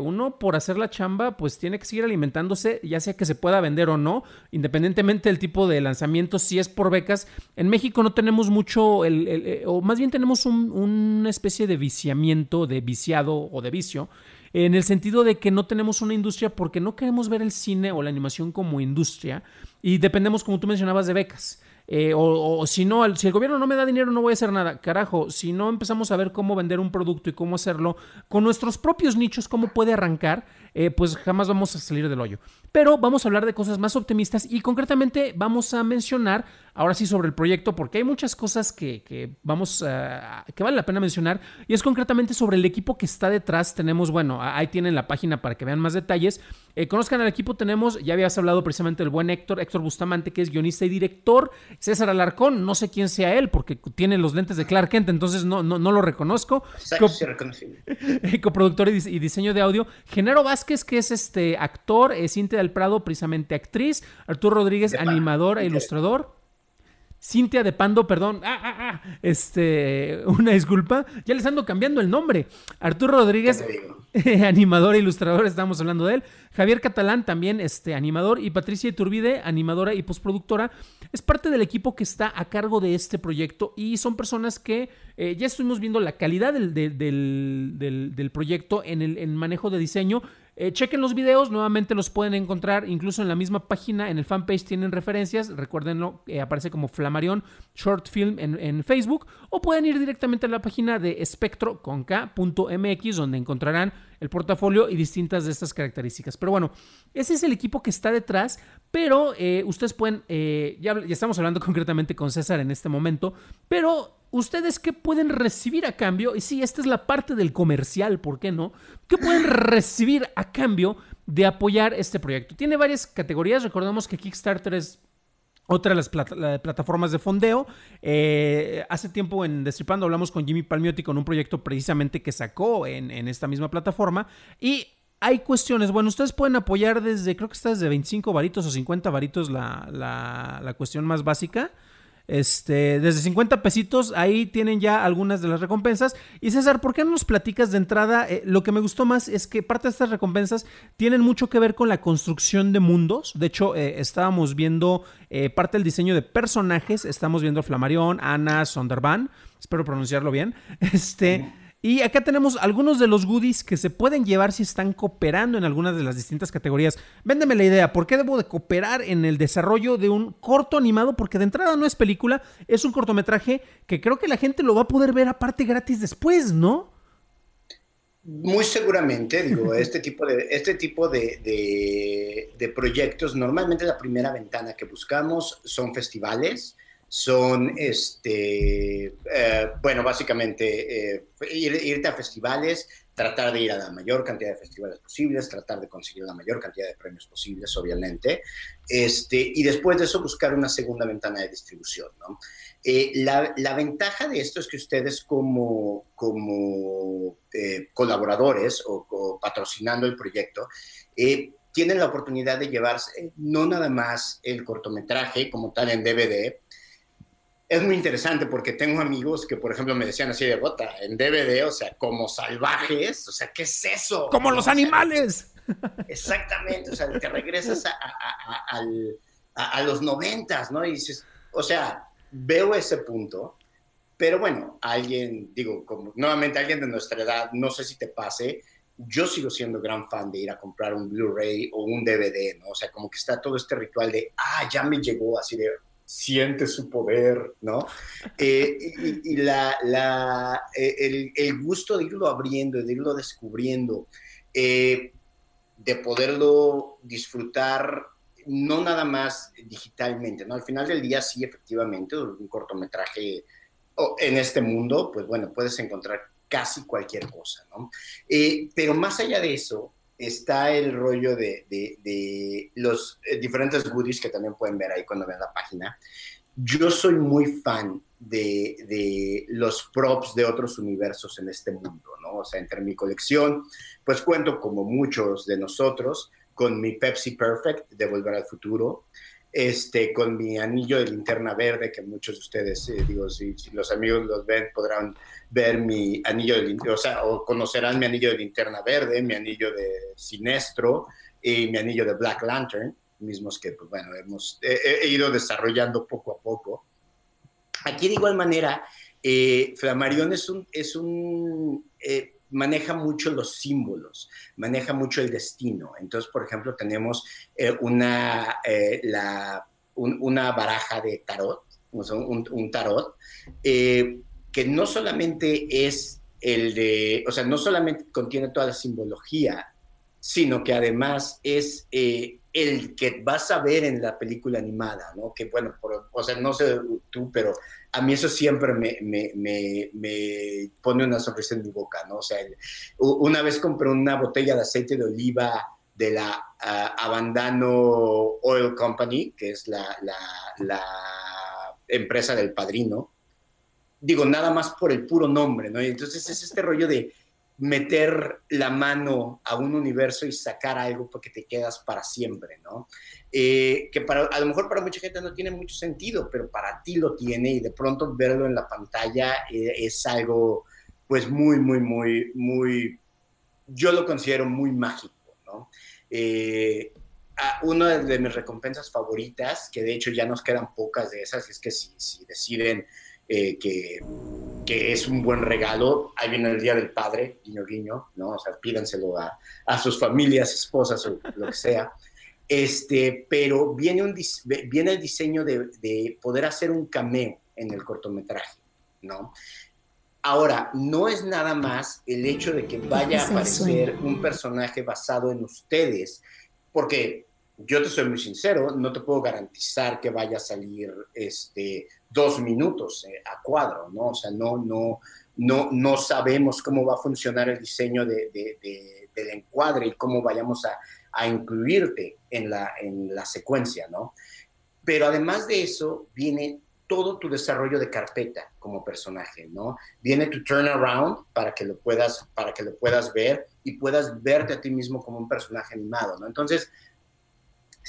S1: uno por hacer la chamba, pues tiene que seguir alimentándose, ya sea que se pueda pueda vender o no, independientemente del tipo de lanzamiento, si es por becas. En México no tenemos mucho, el, eh, o más bien tenemos una especie de viciamiento, de viciado o de vicio, en el sentido de que no tenemos una industria porque no queremos ver el cine o la animación como industria y dependemos, como tú mencionabas, de becas. Eh, o, si no, si el gobierno no me da dinero, no voy a hacer nada. Carajo, si no empezamos a ver cómo vender un producto y cómo hacerlo con nuestros propios nichos, cómo puede arrancar, eh, pues jamás vamos a salir del hoyo. Pero vamos a hablar de cosas más optimistas y concretamente vamos a mencionar ahora sí sobre el proyecto porque hay muchas cosas que, vamos a, que vale la pena mencionar y es concretamente sobre el equipo que está detrás. Tenemos, bueno, ahí tienen la página para que vean más detalles. Eh, conozcan al equipo, tenemos, ya habías hablado precisamente del buen Héctor, Héctor Bustamante, que es guionista y director, César Alarcón, no sé quién sea él porque tiene los lentes de Clark Kent, entonces no, no, no lo reconozco.
S2: Exacto, sí, reconocible.
S1: coproductor y, diseño de audio. Genaro Vázquez, que es este actor, es Cintia del Prado, precisamente actriz, Arturo Rodríguez, animador e ilustrador. Cintia de Pando, perdón. Ah, ah, ah. Este, una disculpa. Ya les ando cambiando el nombre. Arturo Rodríguez, animador e ilustrador, estamos hablando de él. Javier Catalán, también este, animador. Y Patricia Iturbide, animadora y postproductora. Es parte del equipo que está a cargo de este proyecto. Y son personas que eh, ya estuvimos viendo la calidad del, del, proyecto en el en manejo de diseño. Eh, chequen los videos, nuevamente los pueden encontrar incluso en la misma página, en el fanpage tienen referencias, recuérdenlo, eh, aparece como Flamarion Short Film en, Facebook, o pueden ir directamente a la página de espectro.mx donde encontrarán el portafolio y distintas de estas características. Pero bueno, ese es el equipo que está detrás, pero eh, ustedes pueden, ya estamos hablando concretamente con César en este momento, pero ¿Ustedes qué pueden recibir a cambio? Y sí, esta es la parte del comercial, ¿por qué no? ¿Qué pueden recibir a cambio de apoyar este proyecto? Tiene varias categorías. Recordemos que Kickstarter es otra de las plataformas de fondeo. Eh, hace tiempo en Destripando hablamos con Jimmy Palmiotti con un proyecto precisamente que sacó en, esta misma plataforma. Y hay cuestiones. Bueno, ustedes pueden apoyar desde, creo que está desde 25 varitos o 50 varitos la, la cuestión más básica. Este, desde 50 pesitos, ahí tienen ya algunas de las recompensas. Y César, ¿por qué no nos platicas de entrada? Eh, lo que me gustó más es que parte de estas recompensas tienen mucho que ver con la construcción de mundos. De hecho, eh, estábamos viendo eh, parte del diseño de personajes. Estamos viendo Flamarión, Ana, Sonderban. Espero pronunciarlo bien. Este. Y acá tenemos algunos de los goodies que se pueden llevar si están cooperando en algunas de las distintas categorías. Véndeme la idea, ¿por qué debo de cooperar en el desarrollo de un corto animado? Porque de entrada no es película, es un cortometraje que creo que la gente lo va a poder ver aparte gratis después, ¿no?
S2: Muy seguramente, digo, este tipo de, este tipo de, de proyectos, normalmente la primera ventana que buscamos son festivales son, este, eh, bueno, básicamente eh, irte a festivales, tratar de ir a la mayor cantidad de festivales posibles, tratar de conseguir la mayor cantidad de premios posibles, obviamente, este, y después de eso buscar una segunda ventana de distribución. ¿no? Eh, la, la, ventaja de esto es que ustedes como, como colaboradores o, o, patrocinando el proyecto, tienen la oportunidad de llevarse no nada más el cortometraje como tal en DVD, es muy interesante porque tengo amigos que, por ejemplo, me decían así de bota, en DVD, o sea, como salvajes, o sea, ¿qué es eso?
S1: Como los animales.
S2: exactamente, o sea, te regresas a, los noventas, ¿no? Y dices, o sea, veo ese punto, Pero bueno, alguien, digo, como nuevamente alguien de nuestra edad, no sé si te pase, yo sigo siendo gran fan de ir a comprar un Blu-ray o un DVD, ¿no? O sea, como que está todo este ritual de, ah, ya me llegó, así de, siente su poder, ¿no? Eh, y, la, eh, el, gusto de irlo abriendo, de irlo descubriendo, eh, de poderlo disfrutar no nada más digitalmente, ¿no? Al final del día sí, efectivamente, un cortometraje en este mundo, pues bueno, puedes encontrar casi cualquier cosa, ¿no? Pero más allá de eso, está el rollo de, de, los eh, diferentes goodies que también pueden ver ahí cuando vean la página. Yo soy muy fan de, de, los props de otros universos en este mundo, ¿no? O sea, entre mi colección, pues cuento como muchos de nosotros con mi Pepsi Perfect de Volver al Futuro, este, con mi anillo de linterna verde, que muchos de ustedes, eh, digo, si, los amigos los ven, podrán ver mi anillo de linterna, o sea, conocerán mi anillo de linterna verde, mi anillo de Sinestro y mi anillo de Black Lantern, mismos que, pues bueno, hemos he ido desarrollando poco a poco. Aquí de igual manera, eh, Flamarion es un, es un eh, maneja mucho los símbolos, maneja mucho el destino. Entonces, por ejemplo, tenemos eh, una, eh, una baraja de tarot, un, un tarot, eh, que no solamente es el de, o sea, no solamente contiene toda la simbología, sino que además es el que vas a ver en la película animada, ¿no? Que bueno, o sea, no sé tú, pero a mí eso siempre me, me, me, pone una sonrisa en mi boca, ¿no? O sea, una vez compré una botella de aceite de oliva de la uh, Abandano Oil Company, que es la, la, la, empresa del padrino. Digo, nada más por el puro nombre, ¿no? Entonces es este rollo de meter la mano a un universo y sacar algo porque te quedas para siempre, ¿no? Eh, que para, a lo mejor para mucha gente no tiene mucho sentido, pero para ti lo tiene y de pronto verlo en la pantalla eh, es algo pues muy, muy, muy, muy, yo lo considero muy mágico, ¿no? Eh, una de mis recompensas favoritas, que de hecho ya nos quedan pocas de esas, es que si, si deciden eh, que, que, es un buen regalo. Ahí viene el Día del Padre, guiño, guiño, ¿no? O sea, pídanselo a, a sus familias, esposas o lo que sea. Este, pero viene, un, viene el diseño de, de poder hacer un cameo en el cortometraje, ¿no? Ahora, no es nada más el hecho de que vaya a aparecer un personaje basado en ustedes, porque yo te soy muy sincero, no te puedo garantizar que vaya a salir este, dos minutos eh, a cuadro, ¿no? O sea, no, no, no, no sabemos cómo va a funcionar el diseño de, del encuadre y cómo vayamos a, a, incluirte en la, en la secuencia, ¿no? Pero además de eso, viene todo tu desarrollo de carpeta como personaje, ¿no? Viene tu turnaround para que lo puedas, para que lo puedas ver y puedas verte a ti mismo como un personaje animado, ¿no? Entonces,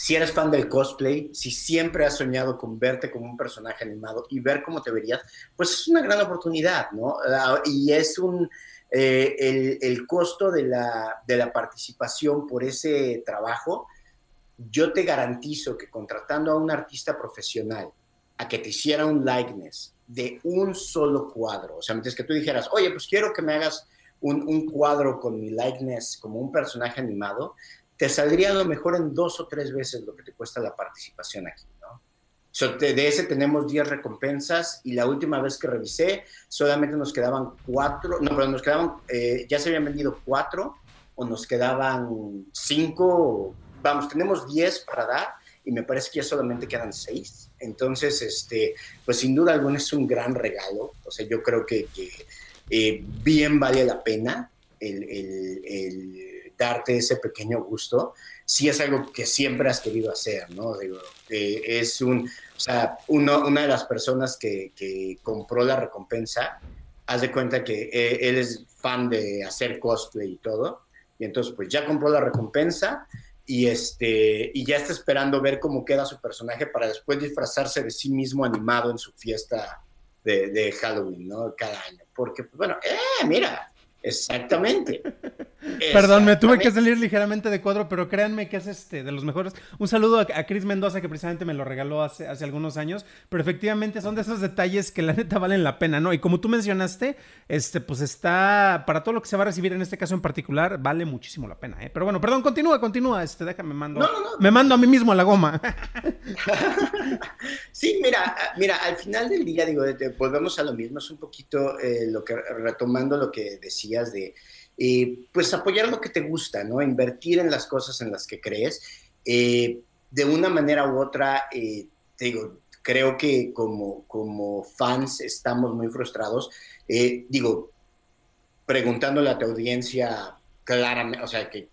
S2: si eres fan del cosplay, si siempre has soñado con verte como un personaje animado y ver cómo te verías, pues es una gran oportunidad, ¿no? Ah, y es un, eh, el, el, costo de la, de la participación por ese trabajo, yo te garantizo que contratando a un artista profesional a que te hiciera un likeness de un solo cuadro, o sea, mientras que tú dijeras, oye, pues quiero que me hagas un, un cuadro con mi likeness como un personaje animado, te saldría a lo mejor en dos o tres veces lo que te cuesta la participación aquí, ¿no? de ese tenemos 10 recompensas y la última vez que revisé solamente nos quedaban cuatro, no, pero nos quedaban, eh, ya se habían vendido cuatro o nos quedaban cinco, vamos, tenemos 10 para dar y me parece que ya solamente quedan seis. Entonces, este, pues sin duda alguna es un gran regalo. O sea, yo creo que, eh, bien vale la pena el, el darte ese pequeño gusto, si es algo que siempre has querido hacer, ¿no? Digo, eh, es un, o sea, uno, una de las personas que, que, compró la recompensa, haz de cuenta que eh, él es fan de hacer cosplay y todo, y entonces pues ya compró la recompensa y, este, y ya está esperando ver cómo queda su personaje para después disfrazarse de sí mismo animado en su fiesta de, de Halloween, ¿no? Cada año. Porque, pues, bueno, eh, mira, Exactamente.
S1: Perdón, me tuve que salir ligeramente de cuadro, pero créanme que es este de los mejores. Un saludo a, a Chris Mendoza, que precisamente me lo regaló hace, hace algunos años. Pero efectivamente son de esos detalles que la neta valen la pena, ¿no? Y como tú mencionaste, este, pues está. Para todo lo que se va a recibir en este caso en particular, vale muchísimo la pena, ¿eh? Pero bueno, perdón, continúa, continúa. Este, déjame mando.
S2: No, no, no.
S1: Me mando a mí mismo a la goma.
S2: sí, mira, mira, al final del día, digo, volvemos a lo mismo, es un poquito eh, lo que, retomando lo que de eh, pues apoyar lo que te gusta, ¿no? Invertir en las cosas en las que crees. Eh, de una manera u otra, eh, digo, creo que como, como fans estamos muy frustrados. digo, preguntándole a tu audiencia claramente, o sea, que,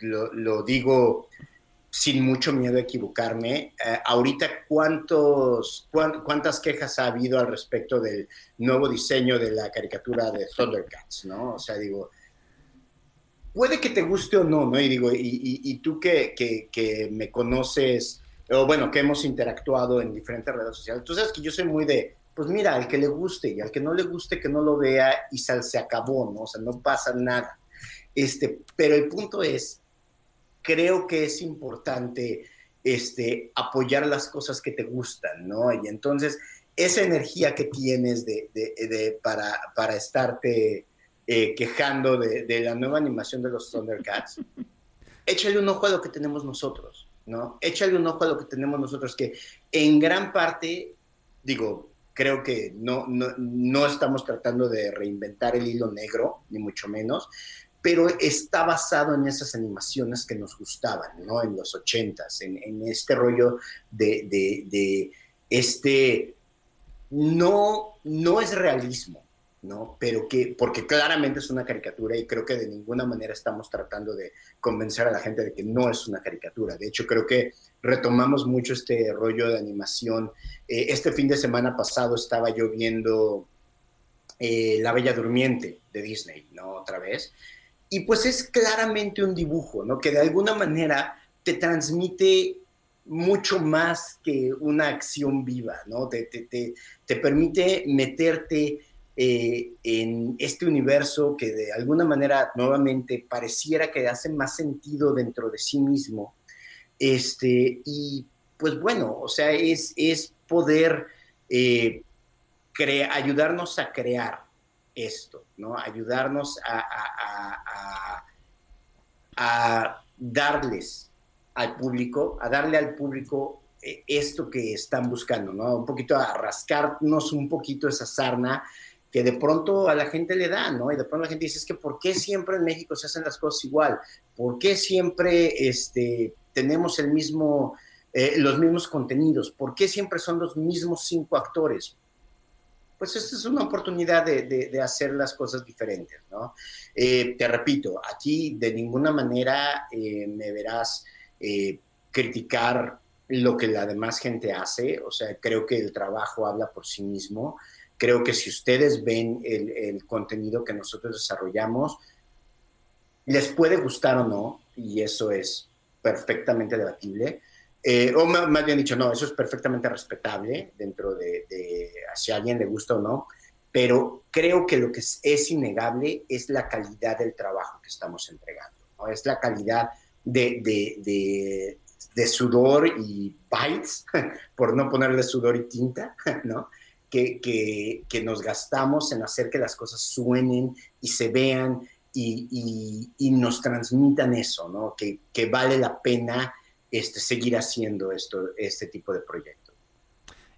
S2: lo, lo, digo sin mucho miedo a equivocarme, eh, ahorita cuántos, cuántas quejas ha habido al respecto del nuevo diseño de la caricatura de Thundercats, ¿no? O sea, digo, puede que te guste o no, ¿no? Y digo, y, tú que, que, me conoces, o bueno, que hemos interactuado en diferentes redes sociales, tú sabes que yo soy muy de, pues mira, al que le guste y al que no le guste que no lo vea y sal, se acabó, ¿no? O sea, no pasa nada. Este, pero el punto es, creo que es importante este, apoyar las cosas que te gustan, ¿no? Y entonces, esa energía que tienes de, de, para, para estarte eh, quejando de, la nueva animación de los Thundercats, échale un ojo a lo que tenemos nosotros, ¿no? Échale un ojo a lo que tenemos nosotros, que en gran parte, digo, creo que no, no, no estamos tratando de reinventar el hilo negro, ni mucho menos, pero está basado en esas animaciones que nos gustaban, ¿no? En los ochentas, en, este rollo de, de, este, no, no es realismo, ¿no? Pero que, porque claramente es una caricatura y creo que de ninguna manera estamos tratando de convencer a la gente de que no es una caricatura. De hecho, creo que retomamos mucho este rollo de animación. Eh, este fin de semana pasado estaba yo viendo eh, La Bella Durmiente de Disney, ¿no? Otra vez. Y pues es claramente un dibujo, ¿no? Que de alguna manera te transmite mucho más que una acción viva, ¿no? Te, te, te, permite meterte eh, en este universo que de alguna manera nuevamente pareciera que hace más sentido dentro de sí mismo. Este, y pues bueno, o sea, es, es poder eh, ayudarnos a crear, esto, ¿no? Ayudarnos a, darles al público, a darle al público eh, esto que están buscando, ¿no? Un poquito a rascarnos un poquito esa sarna que de pronto a la gente le da, ¿no? Y de pronto la gente dice, es que ¿por qué siempre en México se hacen las cosas igual? ¿Por qué siempre este, tenemos el mismo, eh, los mismos contenidos? ¿Por qué siempre son los mismos cinco actores? Pues esta es una oportunidad de, hacer las cosas diferentes, ¿no? Eh, te repito, aquí de ninguna manera eh, me verás eh, criticar lo que la demás gente hace, o sea, creo que el trabajo habla por sí mismo, creo que si ustedes ven el, el contenido que nosotros desarrollamos, les puede gustar o no, y eso es perfectamente debatible, eh, o más bien dicho, no, eso es perfectamente respetable dentro de, si a alguien le gusta o no, pero creo que lo que es, innegable es la calidad del trabajo que estamos entregando, ¿no? es la calidad de, de, sudor y bytes, por no ponerle sudor y tinta, ¿no? Que, que, que, nos gastamos en hacer que las cosas suenen y se vean y, y, y nos transmitan eso, ¿no? Que, que vale la pena este, seguir haciendo esto, este tipo de proyectos.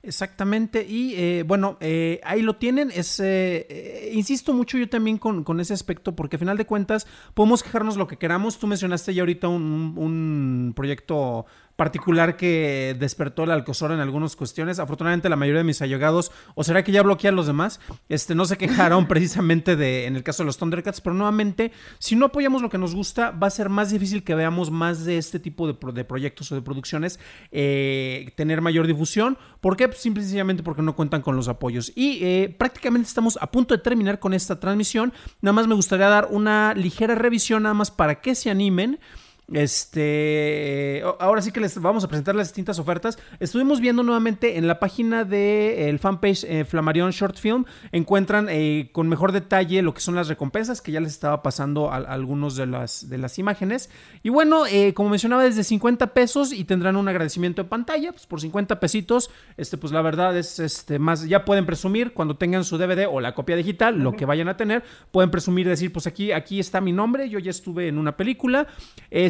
S1: Exactamente, y eh, bueno, eh, ahí lo tienen, es, eh, insisto mucho yo también con, con, ese aspecto, porque a final de cuentas podemos quejarnos lo que queramos, tú mencionaste ya ahorita un, un proyecto particular que despertó el Alcosor en algunas cuestiones. Afortunadamente la mayoría de mis allegados, o será que ya bloqueé a los demás, este, no se quejaron precisamente de, en el caso de los Thundercats, pero nuevamente, si no apoyamos lo que nos gusta, va a ser más difícil que veamos más de este tipo de, de proyectos o de producciones, eh, tener mayor difusión. ¿Por qué? Pues simple y sencillamente porque no cuentan con los apoyos. Y eh, prácticamente estamos a punto de terminar con esta transmisión. Nada más me gustaría dar una ligera revisión, nada más para que se animen. Este, ahora sí que les vamos a presentar las distintas ofertas. Estuvimos viendo nuevamente en la página de el fanpage eh, Flamarion Short Film. Encuentran eh, con mejor detalle lo que son las recompensas que ya les estaba pasando a, algunos de las, de las imágenes. Y bueno, eh, como mencionaba, desde 50 pesos y tendrán un agradecimiento en pantalla. Pues por 50 pesitos, este, pues la verdad es este, más, ya pueden presumir cuando tengan su DVD o la copia digital, lo que vayan a tener, pueden presumir, decir, pues aquí, aquí está mi nombre, yo ya estuve en una película.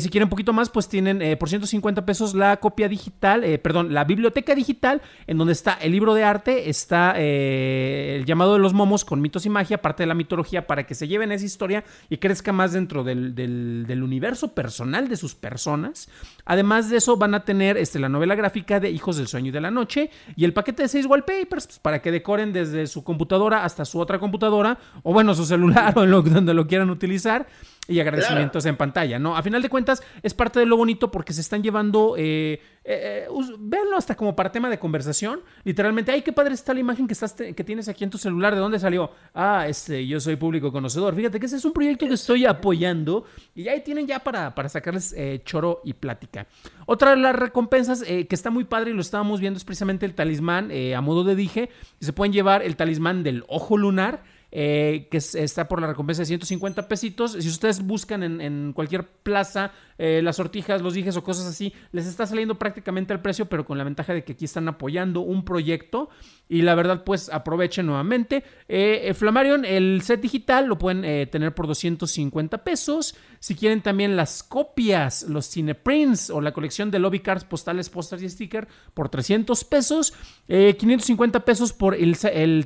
S1: Si quieren un poquito más, pues tienen eh, por 150 pesos la copia digital, eh, perdón, la biblioteca digital, en donde está el libro de arte, está eh, el llamado de los momos con mitos y magia, parte de la mitología, para que se lleven esa historia y crezca más dentro del, universo personal de sus personas. Además de eso, van a tener este, la novela gráfica de Hijos del Sueño y de la Noche y el paquete de seis wallpapers pues, para que decoren desde su computadora hasta su otra computadora, o bueno, su celular o en lo, donde lo quieran utilizar y agradecimientos en pantalla, ¿no? A final de cuentas, es parte de lo bonito porque se están llevando, eh, eh, eh hasta como para tema de conversación. Literalmente, ay, qué padre está la imagen que, estás que tienes aquí en tu celular, ¿de dónde salió? Ah, este, yo soy público conocedor. Fíjate que ese es un proyecto que estoy apoyando y ahí tienen ya para, para sacarles eh, choro y plática. Otra de las recompensas que está muy padre y lo estábamos viendo es precisamente el talismán a modo de dije. Se pueden llevar el talismán del ojo lunar eh, que está por la recompensa de 150 pesitos. Si ustedes buscan en, cualquier plaza eh, las sortijas, los dijes o cosas así, les está saliendo prácticamente al precio, pero con la ventaja de que aquí están apoyando un proyecto y la verdad, pues aprovechen nuevamente. Eh, Flamarion, el set digital lo pueden eh, tener por 250 pesos. Si quieren también las copias, los cineprints o la colección de lobby cards, postales, pósters y sticker por 300 pesos. 550 eh, pesos por el,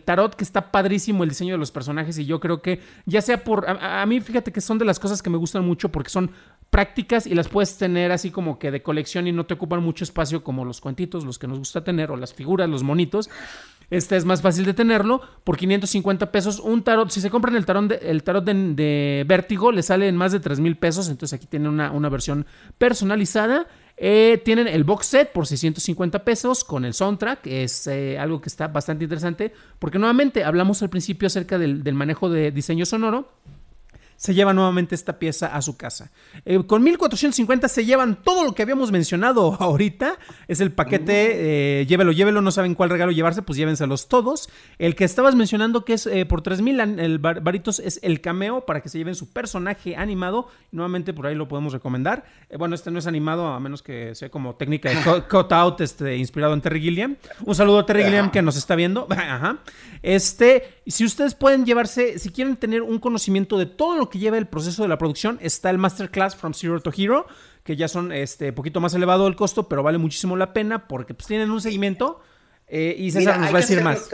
S1: tarot, que está padrísimo el diseño de los personajes. Y yo creo que, ya sea por. A, a mí, fíjate que son de las cosas que me gustan mucho porque son prácticas y las puedes tener así como que de colección y no te ocupan mucho espacio como los cuentitos, los que nos gusta tener, o las figuras, los monitos. Este es más fácil de tenerlo por 550 pesos. Un tarot, si se compran el tarot de, el tarot de, Vértigo, le sale en más de 3 mil pesos. Entonces aquí tienen una, versión personalizada. Eh, tienen el box set por 650 pesos con el soundtrack. Es eh, algo que está bastante interesante porque nuevamente hablamos al principio acerca del manejo de diseño sonoro se lleva nuevamente esta pieza a su casa. Eh, con 1450 se llevan todo lo que habíamos mencionado ahorita. Es el paquete, eh, llévelo, llévelo, no saben cuál regalo llevarse, pues llévenselos todos. El que estabas mencionando que es eh, por 3000 el varitos es el cameo para que se lleven su personaje animado. Nuevamente por ahí lo podemos recomendar. bueno, este no es animado a menos que sea como técnica de cut out este, inspirado en Terry Gilliam. Un saludo a Terry Gilliam que nos está viendo. Ajá. Este, si ustedes pueden llevarse, si quieren tener un conocimiento de todo lo que lleva el proceso de la producción, está el Masterclass From Zero to Hero, que ya son este poquito más elevado el costo, pero vale muchísimo la pena porque pues, tienen un seguimiento eh, y César nos va a decir más.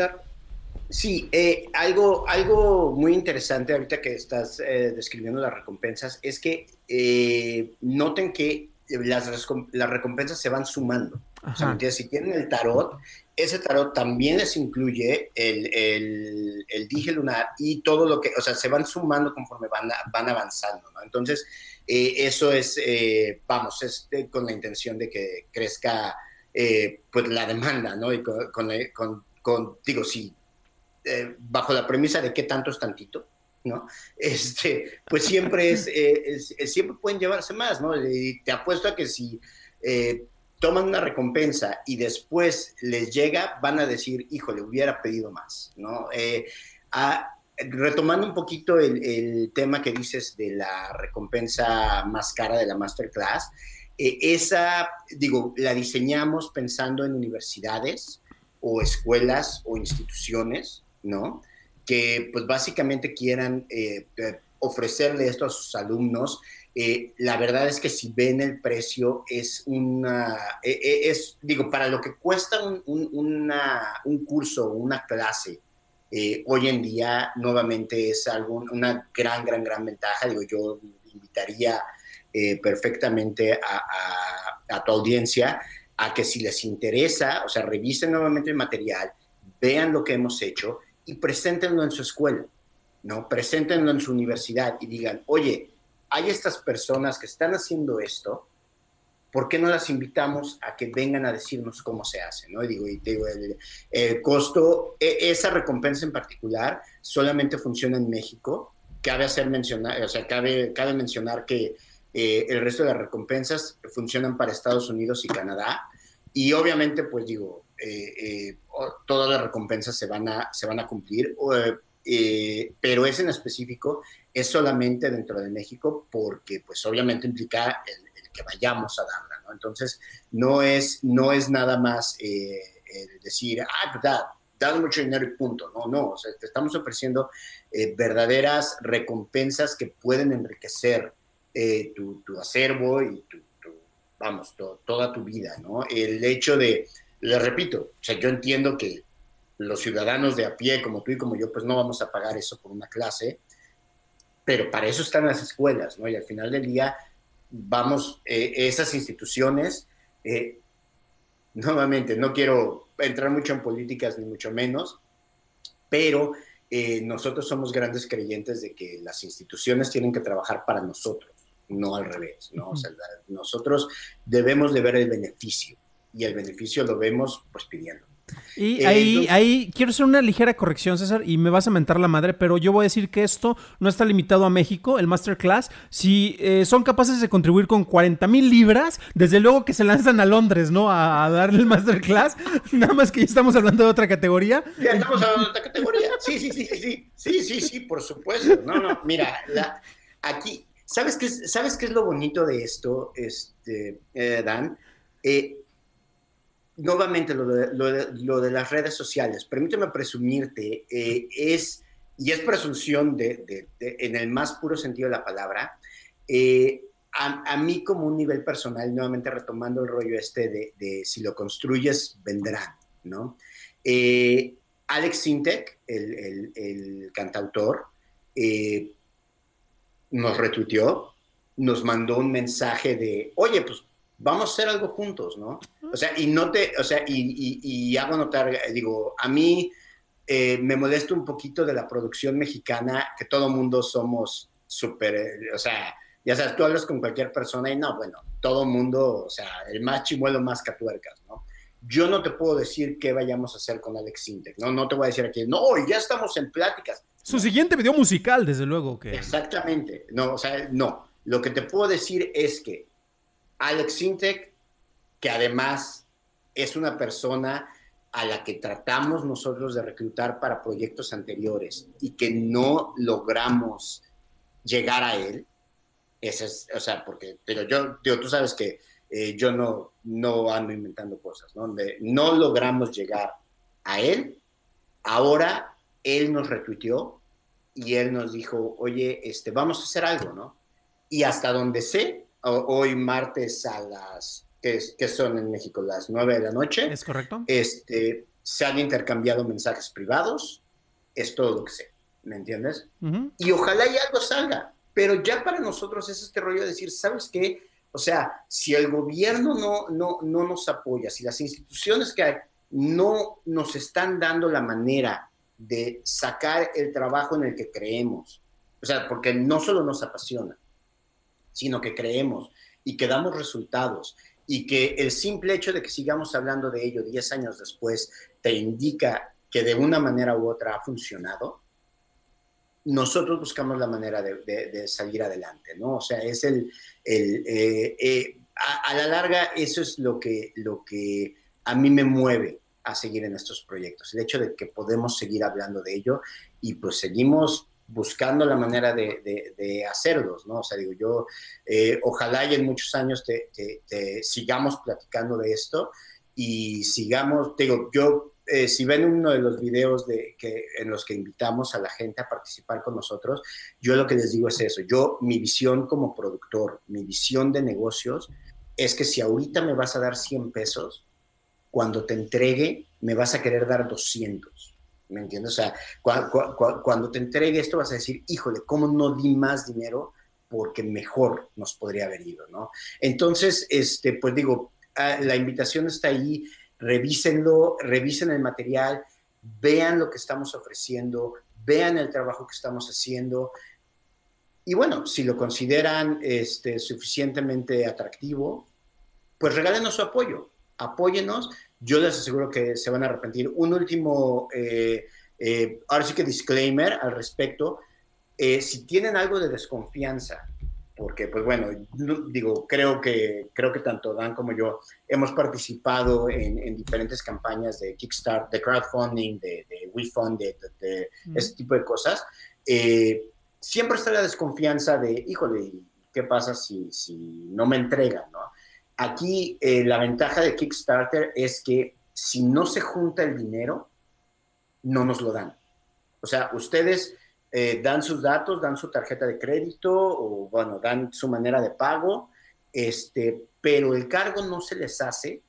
S2: Sí, eh, algo, algo muy interesante ahorita que estás eh, describiendo las recompensas es que noten que las, las recompensas se van sumando. O sea, si tienen el tarot, ese tarot también les incluye el, el, dije lunar y todo lo que, o sea, se van sumando conforme van, van avanzando, ¿no? Entonces, eh, eso es, eh, vamos, es con la intención de que crezca, eh, pues, la demanda, ¿no? Y con, con, digo, sí, bajo la premisa de qué tanto es tantito, ¿no? Este, pues siempre es, es, siempre pueden llevarse más, ¿no? Y te apuesto a que si toman una recompensa y después les llega, van a decir, híjole, hubiera pedido más, ¿no? Eh, retomando un poquito el, tema que dices de la recompensa más cara de la masterclass, eh, esa, digo, la diseñamos pensando en universidades o escuelas o instituciones, ¿no? Que pues básicamente quieran eh, ofrecerle esto a sus alumnos eh, la verdad es que si ven el precio es una, e, e, es, digo, para lo que cuesta un, un, curso, una clase, eh, hoy en día nuevamente es algo, una gran, gran, gran ventaja. Digo, yo invitaría eh, perfectamente a, a, tu audiencia a que si les interesa, o sea, revisen nuevamente el material, vean lo que hemos hecho y preséntenlo en su escuela, ¿no? Preséntenlo en su universidad y digan, oye, hay estas personas que están haciendo esto, ¿por qué no las invitamos a que vengan a decirnos cómo se hace? ¿no? Digo, y digo el, costo, e, esa recompensa en particular solamente funciona en México. Cabe hacer mencionar, o sea, cabe, cabe mencionar que eh, el resto de las recompensas funcionan para Estados Unidos y Canadá. Y obviamente, pues digo, todas las recompensas se van a, se van a cumplir, pero ese en específico es solamente dentro de México porque pues obviamente implica el, que vayamos a darla, ¿no? Entonces, no es, no es nada más decir, ah, pues da, mucho dinero y punto. No, no, o sea, te estamos ofreciendo verdaderas recompensas que pueden enriquecer eh, tu, acervo y tu, vamos, toda tu vida, ¿no? El hecho de, le repito, o sea, yo entiendo que los ciudadanos de a pie, como tú y como yo, pues no vamos a pagar eso por una clase, pero para eso están las escuelas, ¿no? Y al final del día, vamos, eh, esas instituciones, eh, nuevamente, no quiero entrar mucho en políticas ni mucho menos, pero nosotros somos grandes creyentes de que las instituciones tienen que trabajar para nosotros no al revés, ¿no? O sea, nosotros debemos de ver el beneficio y el beneficio lo vemos pues pidiendo.
S1: Y eh, ahí, ahí quiero hacer una ligera corrección, César, y me vas a mentar la madre, pero yo voy a decir que esto no está limitado a México, el Masterclass. Si eh, son capaces de contribuir con 40 mil libras, desde luego que se lanzan a Londres, ¿no? A, darle el Masterclass. Nada más que ya estamos hablando de otra categoría.
S2: Ya estamos hablando de otra categoría. Sí, sí, sí, sí, sí, sí, sí, sí, por supuesto. No, no, mira, aquí ¿Sabes qué, es, ¿Sabes qué es lo bonito de esto, este, eh, Dan? Eh, nuevamente, lo de, las redes sociales, permíteme presumirte, eh, es, y es presunción de, en el más puro sentido de la palabra, a, mí como un nivel personal, nuevamente retomando el rollo este de, si lo construyes, vendrán, ¿no? Alex Sintek, el, el, el cantautor, nos retuiteó, nos mandó un mensaje de, oye, pues vamos a hacer algo juntos, ¿no? O sea, y no te, o sea, y, hago notar, digo, a mí eh, me molesta un poquito de la producción mexicana, que todo mundo somos súper, o sea, ya sabes, tú hablas con cualquier persona y no, bueno, todo mundo, o sea, el más chimuelo más catuercas, ¿no? Yo no te puedo decir qué vayamos a hacer con Alex Sintek, ¿no? No te voy a decir aquí, no, ya estamos en pláticas.
S1: Su siguiente video musical, desde luego que.
S2: Exactamente. No, o sea, no. Lo que te puedo decir es que Alex Sintek, que además es una persona a la que tratamos nosotros de reclutar para proyectos anteriores y que no logramos llegar a él, ese es, o sea, porque, pero yo, digo, tú sabes que eh, yo no, no ando inventando cosas, ¿no? no logramos llegar a él, ahora él nos retuiteó y él nos dijo, oye, este, vamos a hacer algo, ¿no? Y hasta donde sé, hoy martes a las, que, son en México las nueve de la noche.
S1: Es correcto.
S2: Este, se han intercambiado mensajes privados, es todo lo que sé, ¿me entiendes? Y ojalá y algo salga, pero ya para nosotros es este rollo de decir, ¿sabes qué? O sea, si el gobierno no, no, no nos apoya, si las instituciones que hay no nos están dando la manera de sacar el trabajo en el que creemos. O sea, porque no solo nos apasiona, sino que creemos y que damos resultados y que el simple hecho de que sigamos hablando de ello 10 años después te indica que de una manera u otra ha funcionado, nosotros buscamos la manera de, salir adelante, ¿no? O sea, es el, eh, eh, a, a, la larga eso es lo que, lo que a mí me mueve a seguir en estos proyectos. El hecho de que podemos seguir hablando de ello y pues seguimos buscando la manera de, hacerlos, ¿no? O sea, digo, yo, eh, ojalá y en muchos años te, sigamos platicando de esto y sigamos, digo, yo, eh, si ven uno de los videos de, que, en los que invitamos a la gente a participar con nosotros, yo lo que les digo es eso, yo, mi visión como productor, mi visión de negocios, es que si ahorita me vas a dar 100 pesos, cuando te entregue me vas a querer dar 200. ¿Me entiendes? O sea, cuando te entregue esto vas a decir, híjole, ¿cómo no di más dinero? Porque mejor nos podría haber ido, ¿no? Entonces, este, pues digo, ah, la invitación está ahí, revísenlo, revisen el material, vean lo que estamos ofreciendo, vean el trabajo que estamos haciendo. Y bueno, si lo consideran este, suficientemente atractivo, pues regálenos su apoyo apóyenos, yo les aseguro que se van a arrepentir. Un último, eh, eh, ahora sí que disclaimer al respecto, eh, si tienen algo de desconfianza porque pues bueno, digo, creo que, creo que tanto Dan como yo hemos participado en, diferentes campañas de Kickstarter, de crowdfunding, de, de WeFund, de, de, este tipo de cosas. Eh, siempre está la desconfianza de, híjole, ¿qué pasa si, si no me entregan? ¿no? Aquí eh, la ventaja de Kickstarter es que si no se junta el dinero, no nos lo dan. O sea, ustedes eh, dan sus datos, dan su tarjeta de crédito o, bueno, dan su manera de pago, este, pero el cargo no se les hace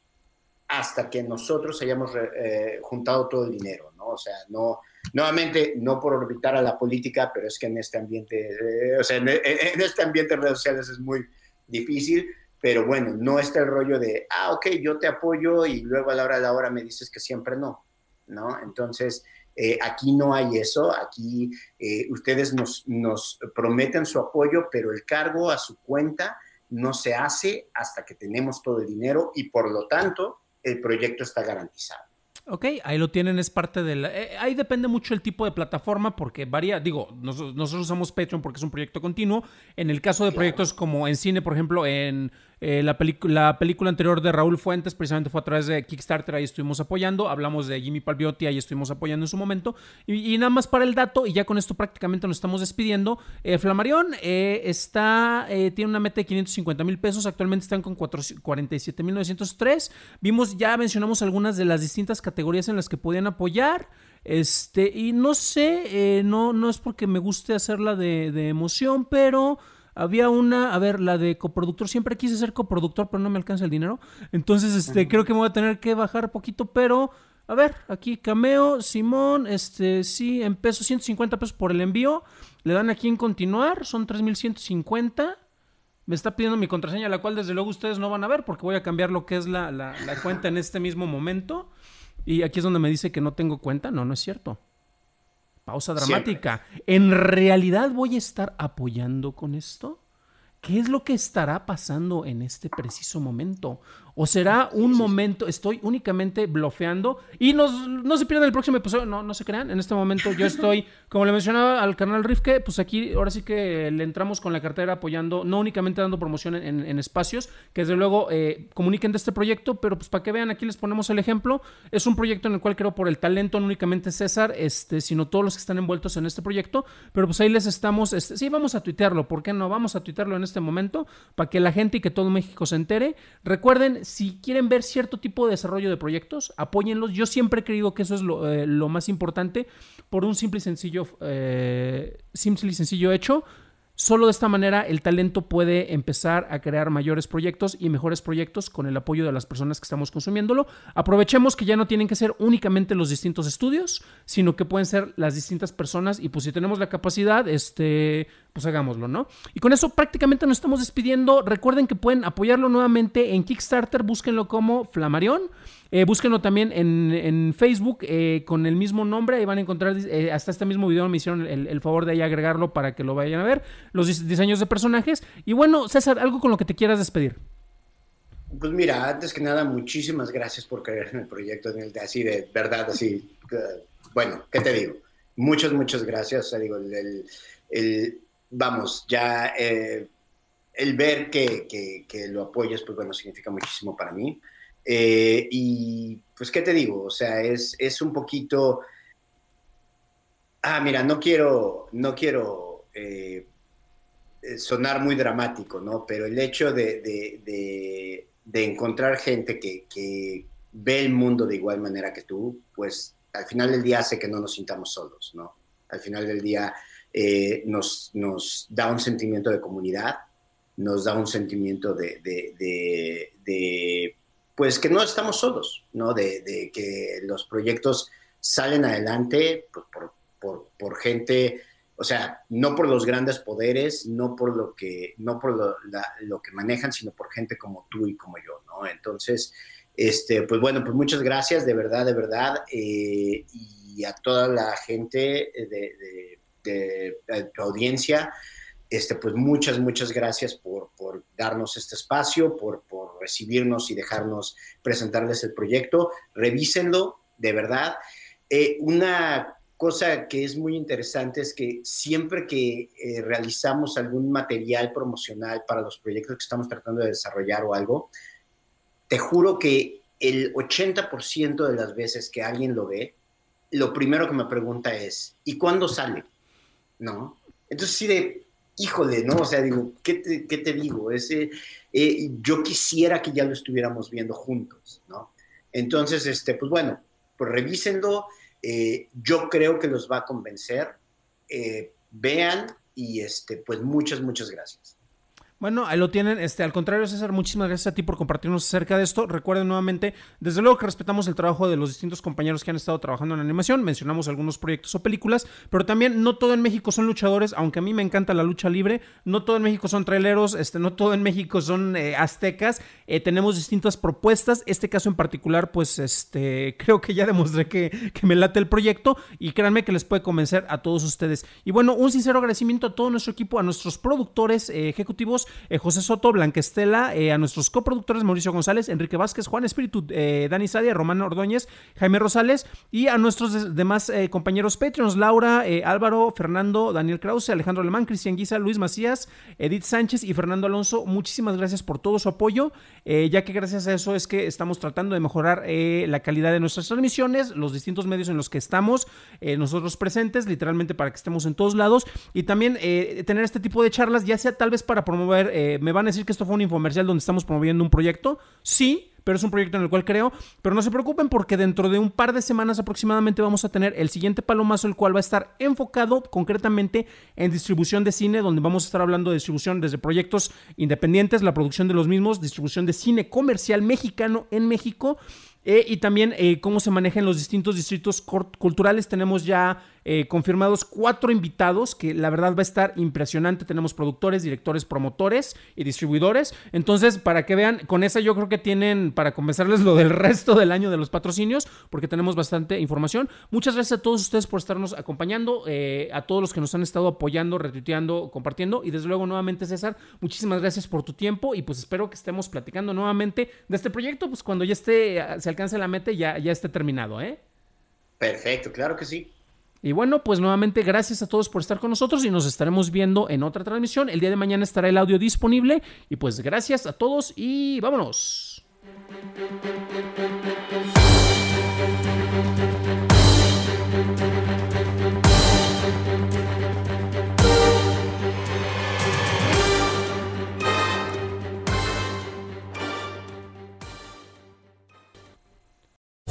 S2: hasta que nosotros hayamos eh, juntado todo el dinero, ¿no? O sea, no, nuevamente, no por orbitar a la política, pero es que en este ambiente, o sea, en, este ambiente de redes sociales es muy difícil, pero bueno, no está el rollo de, ah, ok, yo te apoyo y luego a la hora de la hora me dices que siempre no, ¿no? Entonces, eh, aquí no hay eso, aquí eh, ustedes nos, nos prometen su apoyo, pero el cargo a su cuenta no se hace hasta que tenemos todo el dinero y por lo tanto el proyecto está garantizado.
S1: Ok, ahí lo tienen, es parte del... Eh, ahí depende mucho el tipo de plataforma porque varía, digo, nosotros usamos Patreon porque es un proyecto continuo. En el caso de proyectos como en cine, por ejemplo, en eh, la, la, película anterior de Raúl Fuentes precisamente fue a través de Kickstarter, ahí estuvimos apoyando. Hablamos de Jimmy Palviotti, ahí estuvimos apoyando en su momento. Y, nada más para el dato, y ya con esto prácticamente nos estamos despidiendo. Eh, Flamarión eh, está, tiene una meta de 550 mil pesos, actualmente están con 47 mil 903. Vimos, ya mencionamos algunas de las distintas categorías en las que podían apoyar. Este, y no sé, no, no es porque me guste hacerla de, de emoción, pero había una, a ver, la de coproductor. Siempre quise ser coproductor, pero no me alcanza el dinero. Entonces, este, creo que me voy a tener que bajar poquito, pero. A ver, aquí Cameo, Simón, este, sí, en pesos, 150 pesos por el envío. Le dan aquí en continuar, son 3150. Me está pidiendo mi contraseña, la cual desde luego ustedes no van a ver porque voy a cambiar lo que es la, la cuenta en este mismo momento. Y aquí es donde me dice que no tengo cuenta. No, no es cierto. Pausa dramática. ¿En realidad voy a estar apoyando con esto? ¿Qué es lo que estará pasando en este preciso momento? ¿O será un momento, estoy únicamente blofeando? Y no se pierdan el próximo episodio, no, no se crean, en este momento yo estoy, como le mencionaba al canal Rifke, pues aquí ahora sí que le entramos con la cartera apoyando, no únicamente dando promoción en, espacios, que desde luego eh, comuniquen de este proyecto, pero pues para que vean, aquí les ponemos el ejemplo, es un proyecto en el cual creo por el talento, no únicamente César, este, sino todos los que están envueltos en este proyecto, pero pues ahí les estamos, este, sí, vamos a tuitearlo, ¿por qué no? Vamos a tuitearlo en este momento, para que la gente y que todo México se entere. Recuerden, si quieren ver cierto tipo de desarrollo de proyectos, apóyenlos. Yo siempre he creído que eso es lo, eh, más importante por un simple y sencillo, eh, simple y sencillo hecho. Solo de esta manera el talento puede empezar a crear mayores proyectos y mejores proyectos con el apoyo de las personas que estamos consumiéndolo. Aprovechemos que ya no tienen que ser únicamente los distintos estudios, sino que pueden ser las distintas personas y pues si tenemos la capacidad, este, pues hagámoslo, ¿no? Y con eso prácticamente nos estamos despidiendo. Recuerden que pueden apoyarlo nuevamente en Kickstarter, búsquenlo como Flamarión. Eh, búsquenlo también en, Facebook eh, con el mismo nombre. Ahí van a encontrar, eh, hasta este mismo video me hicieron el, favor de ahí agregarlo para que lo vayan a ver. Los diseños de personajes. Y bueno, César, algo con lo que te quieras despedir.
S2: Pues mira, antes que nada, muchísimas gracias por creer en el proyecto, en el así de verdad, así. bueno, ¿qué te digo? Muchas, muchas gracias. O sea, digo, el, vamos, ya el ver que, que, lo apoyes, pues bueno, significa muchísimo para mí. Eh, y pues, ¿qué te digo? O sea, es, es un poquito... Ah, mira, no quiero, no quiero eh, eh, sonar muy dramático, ¿no? Pero el hecho de, de, de, encontrar gente que, que, ve el mundo de igual manera que tú, pues al final del día hace que no nos sintamos solos, ¿no? Al final del día nos, nos da un sentimiento de comunidad, nos da un sentimiento de, pues que no estamos solos, ¿no? De, que los proyectos salen adelante por, por, gente, o sea, no por los grandes poderes, no por lo que, no por lo, que manejan, sino por gente como tú y como yo, ¿no? Entonces, este, pues bueno, pues muchas gracias, de verdad, de verdad, eh, y a toda la gente de, de, de tu audiencia, este, pues muchas, muchas gracias por, darnos este espacio, por, recibirnos y dejarnos presentarles el proyecto. Revísenlo, de verdad. Eh, una cosa que es muy interesante es que siempre que eh, realizamos algún material promocional para los proyectos que estamos tratando de desarrollar o algo, te juro que el 80% de las veces que alguien lo ve, lo primero que me pregunta es, ¿y cuándo sale? ¿No? Entonces sí de, híjole, ¿no? O sea, digo, ¿qué te, digo? Ese, eh, yo quisiera que ya lo estuviéramos viendo juntos, ¿no? Entonces, este, pues bueno, pues revísenlo, eh, yo creo que los va a convencer, eh, vean y este, pues muchas, muchas gracias.
S1: Bueno, ahí lo tienen. Este, al contrario, César, muchísimas gracias a ti por compartirnos acerca de esto. Recuerden nuevamente, desde luego que respetamos el trabajo de los distintos compañeros que han estado trabajando en animación. Mencionamos algunos proyectos o películas, pero también no todo en México son luchadores, aunque a mí me encanta la lucha libre. No todo en México son traileros, este, no todo en México son eh, aztecas. Eh, tenemos distintas propuestas. Este caso en particular, pues, este, creo que ya demostré que, que me late el proyecto y créanme que les puede convencer a todos ustedes. Y bueno, un sincero agradecimiento a todo nuestro equipo, a nuestros productores eh, ejecutivos eh, José Soto, Blanquestela, eh, a nuestros coproductores Mauricio González, Enrique Vázquez, Juan Espíritu, eh, Dani Sadia, Román Ordóñez, Jaime Rosales y a nuestros demás compañeros Patreons, Laura, Álvaro, Fernando, Daniel Krause, Alejandro Alemán, Cristian Guisa, Luis Macías, Edith Sánchez y Fernando Alonso. Muchísimas gracias por todo su apoyo, ya que gracias a eso es que estamos tratando de mejorar la calidad de nuestras transmisiones, los distintos medios en los que estamos nosotros presentes, literalmente para que estemos en todos lados y también tener este tipo de charlas, ya sea tal vez para promover eh, me van a decir que esto fue un infomercial donde estamos promoviendo un proyecto. Sí, pero es un proyecto en el cual creo. Pero no se preocupen porque dentro de un par de semanas aproximadamente vamos a tener el siguiente palomazo, el cual va a estar enfocado concretamente en distribución de cine, donde vamos a estar hablando de distribución desde proyectos independientes, la producción de los mismos, distribución de cine comercial mexicano en México. Eh, y también eh, cómo se manejan los distintos distritos culturales. Tenemos ya eh, confirmados cuatro invitados, que la verdad va a estar impresionante. Tenemos productores, directores, promotores y distribuidores. Entonces, para que vean, con esa yo creo que tienen para convencerles lo del resto del año de los patrocinios, porque tenemos bastante información. Muchas gracias a todos ustedes por estarnos acompañando, eh, a todos los que nos han estado apoyando, retuiteando, compartiendo. Y desde luego, nuevamente, César, muchísimas gracias por tu tiempo y pues espero que estemos platicando nuevamente de este proyecto, pues cuando ya esté, se alcance la meta, ya, ya esté terminado, ¿eh?
S2: Perfecto, claro que sí.
S1: Y bueno, pues nuevamente gracias a todos por estar con nosotros y nos estaremos viendo en otra transmisión. El día de mañana estará el audio disponible. Y pues gracias a todos y vámonos.